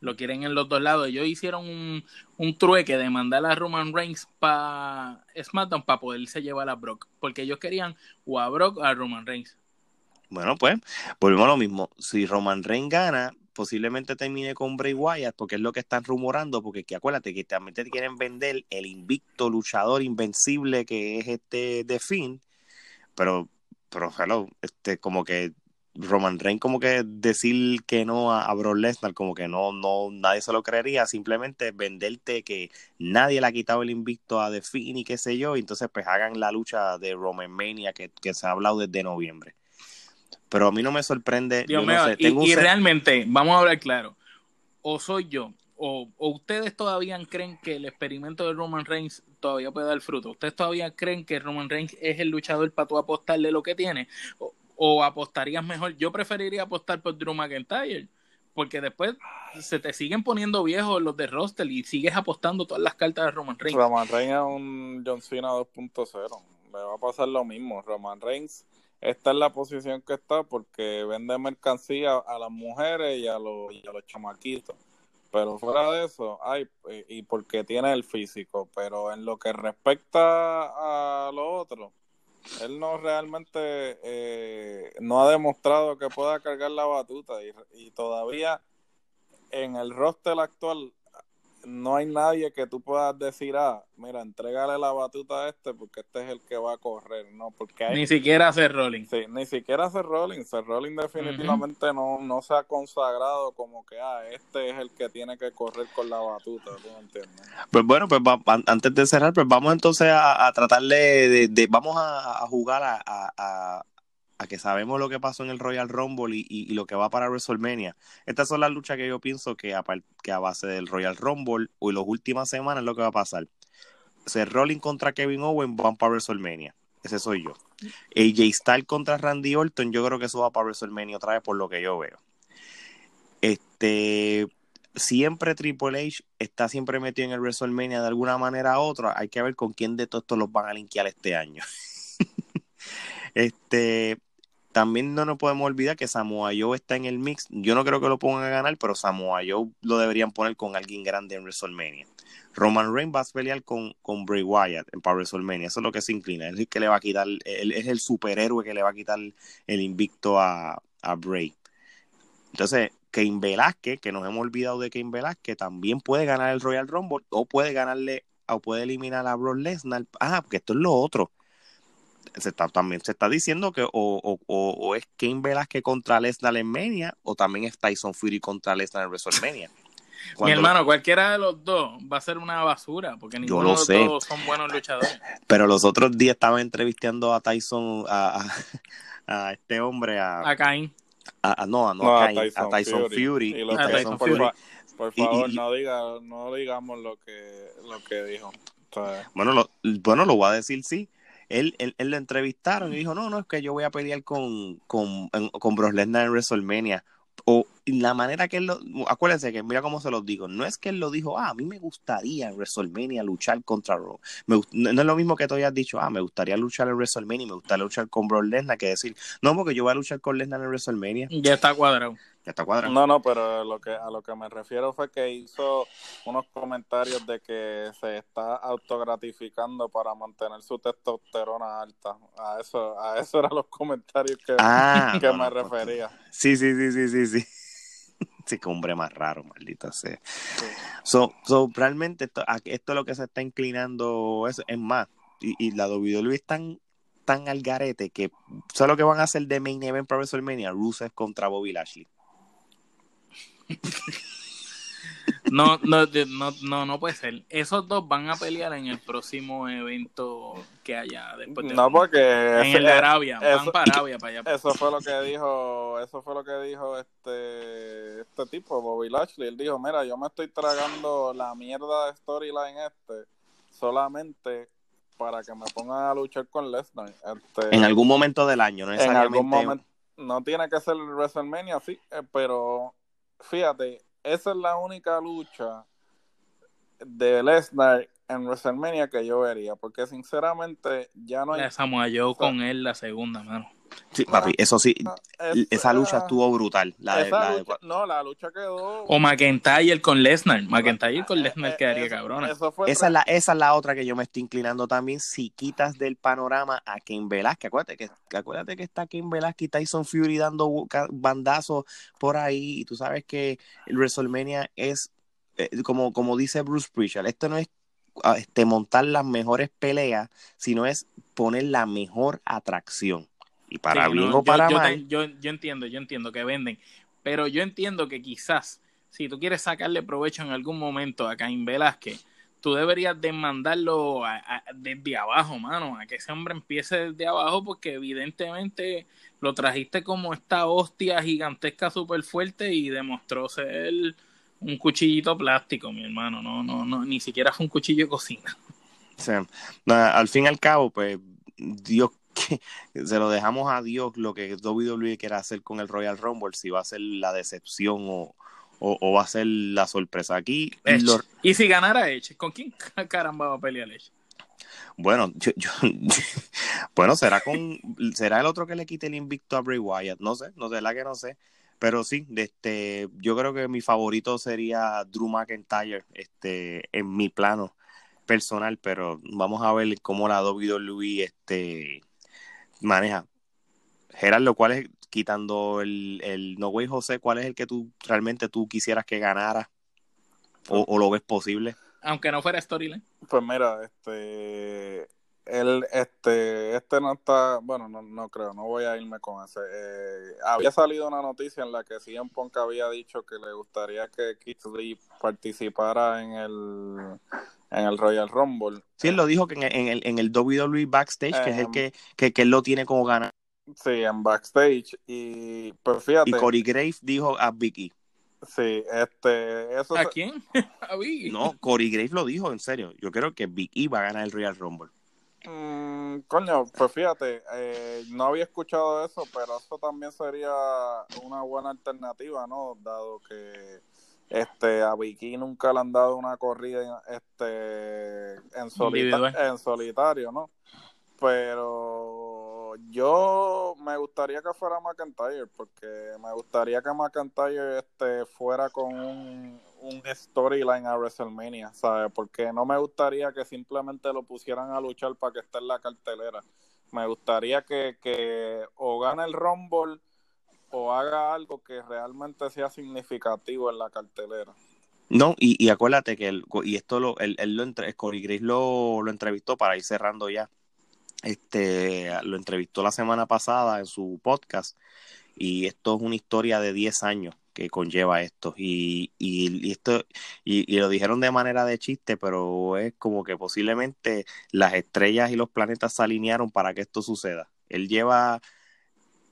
Lo quieren en los dos lados. Ellos hicieron un, un trueque de mandar a Roman Reigns para SmackDown para poderse llevar a Brock. Porque ellos querían o a Brock o a Roman Reigns. Bueno, pues, volvemos a lo mismo. Si Roman Reigns gana, posiblemente termine con Bray Wyatt, porque es lo que están rumorando, porque que acuérdate que también te quieren vender el invicto luchador invencible que es este de Finn, pero, pero hello, este, como que Roman Reigns como que decir que no a, a Lesnar, como que no, no, nadie se lo creería, simplemente venderte que nadie le ha quitado el invicto a The Finn y qué sé yo, entonces pues hagan la lucha de Roman Mania que, que se ha hablado desde noviembre pero a mí no me sorprende. y, realmente, vamos a hablar claro, o soy yo, o, ustedes todavía creen que el experimento de Roman Reigns todavía puede dar fruto. ¿Ustedes todavía creen que Roman Reigns es el luchador para tú apostarle lo que tiene? O, apostarías mejor? Yo preferiría apostar por Drew McIntyre. Porque después se te siguen poniendo viejos los de roster y sigues apostando todas las cartas de Roman Reigns. Roman Reigns es un John Cena 2.0. Le va a pasar lo mismo. Roman Reigns esta es la posición que está porque vende mercancía a las mujeres y a los, y a los chamaquitos. Pero fuera de eso, hay, y porque tiene el físico, pero en lo que respecta a lo otro, él no realmente eh, no ha demostrado que pueda cargar la batuta y, y todavía en el roster actual no hay nadie que tú puedas decir, ah, mira, entregale la batuta a este porque este es el que va a correr, ¿no? Porque Ni siquiera hacer rolling. Sí, ni siquiera hacer rolling. Hacer rolling definitivamente no, no se ha consagrado como que, ah, este es el que tiene que correr con la batuta, ¿tú entiendes? Pues bueno, pues antes de cerrar, pues vamos entonces a, a tratarle de, vamos a, jugar a, que sabemos lo que pasó en el Royal Rumble y, lo que va para WrestleMania. Estas son las luchas que yo pienso que a, que a base del Royal Rumble o en las últimas semanas lo que va a pasar. Seth Rollins contra Kevin Owens van para WrestleMania. ese soy yo. AJ Styles contra Randy Orton, yo creo que eso va para WrestleMania otra vez por lo que yo veo. Este, siempre Triple H está siempre metido en el WrestleMania de alguna manera u otra. Hay que ver con quién de todos estos los van a linkear este año. este, también no nos podemos olvidar que Samoa Joe está en el mix. Yo no creo que lo pongan a ganar, pero Samoa Joe lo deberían poner con alguien grande en WrestleMania. Roman Reigns va a pelear con, con Bray Wyatt en para WrestleMania. Eso es lo que se inclina. Es el que le va a quitar, él es el superhéroe que le va a quitar el invicto a, a Bray. Entonces, Kane Velázquez, que nos hemos olvidado de Kane Velázquez, también puede ganar el Royal Rumble o puede ganarle o puede eliminar a Brock Lesnar. Ah, porque esto es lo otro se está, también se está diciendo que o, es Kane Velázquez contra Lesnar en Mania o también es Tyson Fury contra Lesnar en WrestleMania. Mi hermano, cualquiera de los dos va a ser una basura, porque ninguno de los dos son buenos luchadores. Pero los otros días estaba entrevistando a Tyson, a, este hombre, a... A Cain. no, a, no, a, Tyson, Fury. Por, favor, no, diga, no digamos lo que, lo que dijo. bueno, lo, bueno, lo voy a decir sí él, él, lo entrevistaron y dijo, no, no, es que yo voy a pelear con, con, con Brock Lesnar en WrestleMania. O la manera que él lo, acuérdense que mira cómo se los digo, no es que él lo dijo, ah, a mí me gustaría en WrestleMania luchar contra Raw. no, es lo mismo que tú hayas dicho, ah, me gustaría luchar en WrestleMania y me gustaría luchar con Brock Lesnar, que decir, no, porque yo voy a luchar con Lesnar en WrestleMania. Ya está cuadrado. Ya está cuadrado. No, no, pero lo que, a lo que me refiero fue que hizo unos comentarios de que se está autogratificando para mantener su testosterona alta. A eso, a eso eran los comentarios que, ah, que me pues, refería. Sí, sí, sí, sí, sí, sí. Sí, que hombre más raro, maldito sea. So, so, realmente esto, esto es lo que se está inclinando, es, es más, y, y la WWE es tan, tan al garete que ¿sabes lo que van a hacer de main event para WrestleMania? Rusev contra Bobby Lashley. No, no, no, no, puede ser. Esos dos van a pelear en el próximo evento que haya después No, porque en el de Arabia, van para Arabia para allá. Eso fue lo que dijo, eso fue lo que dijo este este tipo, Bobby Lashley. Él dijo, "Mira, yo me estoy tragando la mierda de storyline este solamente para que me pongan a luchar con Lesnar." Este, en algún momento del año, no En algún momento no tiene que ser WrestleMania, sí, eh, pero fíjate, esa es la única lucha de Lesnar en WrestleMania que yo vería, porque sinceramente ya no hay... Joe con él la segunda, mano. Sí, papi, eso sí, esa lucha estuvo brutal. no, la lucha quedó. O McIntyre con Lesnar. McIntyre con Lesnar eh, quedaría cabrona. esa, es la, esa es la otra que yo me estoy inclinando también. Si quitas del panorama a Ken Velázquez, acuérdate que, acuérdate que está Ken Velázquez y Tyson Fury dando bandazos por ahí. Y tú sabes que el WrestleMania es, eh, como, como dice Bruce Prichard, esto no es este, montar las mejores peleas, sino es poner la mejor atracción. Y para bien o para mal. yo, yo, entiendo, yo entiendo que venden. Pero yo entiendo que quizás, si tú quieres sacarle provecho en algún momento a Caín Velázquez, tú deberías demandarlo desde abajo, mano, a que ese hombre empiece desde abajo, porque evidentemente lo trajiste como esta hostia gigantesca súper fuerte y demostró ser un cuchillito plástico, mi hermano. No, no, no, ni siquiera fue un cuchillo de cocina. Sí. al fin y al cabo, pues Dios que se lo dejamos a Dios lo que WWE quiera hacer con el Royal Rumble, si va a ser la decepción o, va a ser la sorpresa. Aquí. ¿Y si ganara Edge? ¿Con quién caramba va a pelear Edge? Bueno, yo, bueno, será con será el otro que le quite el invicto a Bray Wyatt, no sé, no sé, la que no sé, pero sí, este, yo creo que mi favorito sería Drew McIntyre, este, en mi plano personal, pero vamos a ver cómo la WWE este maneja. Gerardo, ¿cuál es, quitando el, el No Way José, cuál es el que tú realmente tú quisieras que ganara? O, lo ves posible? Aunque no fuera storyline. Pues mira, este el este este no está bueno no, no creo no voy a irme con ese eh, había salido una noticia en la que CM Punk había dicho que le gustaría que Keith Lee participara en el en el Royal Rumble. Sí, él lo dijo que en el, en el WWE Backstage, que es el em, que, que, él lo tiene como ganar. Sí, en Backstage. Y pues fíjate. Y Corey Graves dijo a Vicky. Sí, este. Eso ¿A quién? ¿A Vicky? No, Corey Graves lo dijo, en serio. Yo creo que Vicky va a ganar el Royal Rumble. Mm, coño, pues fíjate, eh, no había escuchado eso, pero eso también sería una buena alternativa, ¿no? Dado que este a Vicky nunca le han dado una corrida este en, en solitario, ¿no? Pero yo me gustaría que fuera McIntyre, porque me gustaría que McIntyre este, fuera con un, un storyline a WrestleMania, ¿sabes? Porque no me gustaría que simplemente lo pusieran a luchar para que esté en la cartelera. Me gustaría que, que o gane el Rumble o haga algo que realmente sea significativo en la cartelera. No, y, y acuérdate que él, y esto lo, él, él lo entre, Gris lo, lo entrevistó para ir cerrando ya. Este, lo entrevistó la semana pasada en su podcast y esto es una historia de 10 años que conlleva esto. Y, y, esto, y, lo dijeron de manera de chiste, pero es como que posiblemente las estrellas y los planetas se alinearon para que esto suceda. Él lleva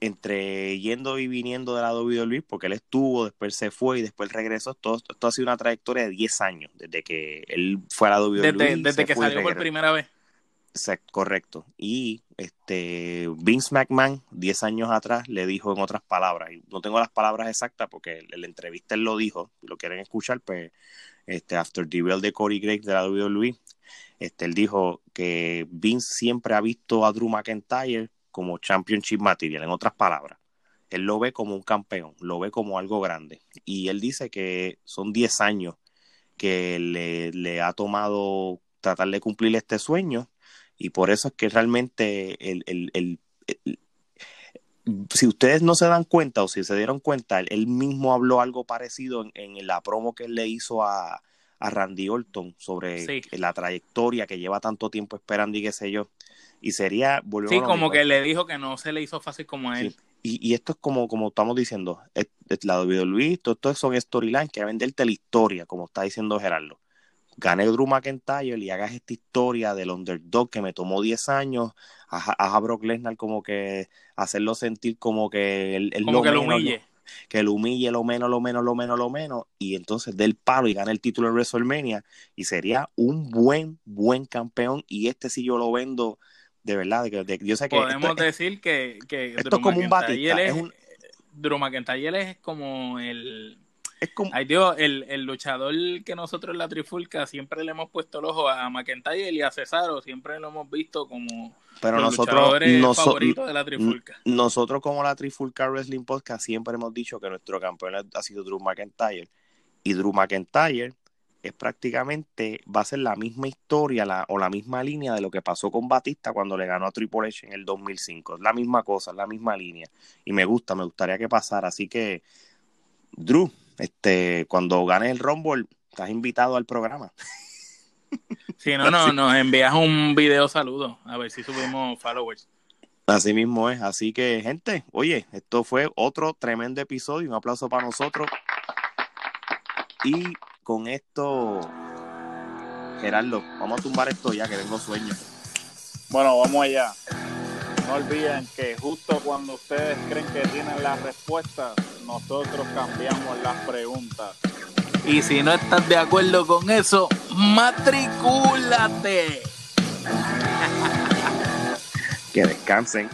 entre yendo y viniendo de la WWE, porque él estuvo, después se fue y después regresó. Todo, esto ha sido una trayectoria de 10 años, desde que él fue a la WWE. Desde, que salió por primera vez correcto. Y este Vince McMahon, 10 años atrás, le dijo en otras palabras, y no tengo las palabras exactas porque en la entrevista él lo dijo, si lo quieren escuchar, pues este, after the bell de Corey Graves de la WWE, este, él dijo que Vince siempre ha visto a Drew McIntyre como championship material, en otras palabras. Él lo ve como un campeón, lo ve como algo grande. Y él dice que son 10 años que le, le ha tomado tratar de cumplir este sueño y por eso es que realmente el, el, si ustedes no se dan cuenta o si se dieron cuenta, él, mismo habló algo parecido en, la promo que él le hizo a, Randy Orton sobre la trayectoria que lleva tanto tiempo esperando y qué sé yo. Y sería... Sí, como que le dijo que no se le hizo fácil como a él. Y, y, esto es como, como estamos diciendo, es, es la WWE, todo esto son storylines que venderte la historia, como está diciendo Gerardo gane Drew McIntyre y hagas esta historia del underdog que me tomó 10 años, haz a, Brock Lesnar como que hacerlo sentir como que él, como que lo humille. Que lo humille lo menos, lo menos, lo menos, lo menos, y entonces dé el palo y gane el título en WrestleMania, y sería un buen, buen campeón, y este sí yo lo vendo de verdad, de, yo sé que... Podemos decir que, que esto es como un Batista, es, un... Drew McIntyre es como el Ay Dios, el, el, luchador que nosotros en la trifulca siempre le hemos puesto el ojo a McIntyre y a Cesaro, siempre lo hemos visto como pero los nosotros favoritos de la trifulca. Nosotros como la trifulca Wrestling Podcast siempre hemos dicho que nuestro campeón ha sido Drew McIntyre y Drew McIntyre es prácticamente va a ser la misma historia la, o la misma línea de lo que pasó con Batista cuando le ganó a Triple H en el 2005. Es la misma cosa, es la misma línea. Y me gusta, me gustaría que pasara. Así que, Drew, este, cuando ganes el Rumble, estás invitado al programa. Si no, no, nos envías un video saludo, a ver si subimos followers. Así mismo es, así que gente, oye, esto fue otro tremendo episodio, un aplauso para nosotros. Y con esto, Gerardo, vamos a tumbar esto ya que tengo sueño. Bueno, vamos allá. No olviden que justo cuando ustedes creen que tienen la respuesta, nosotros cambiamos las preguntas. Y si no estás de acuerdo con eso, matricúlate. que descansen.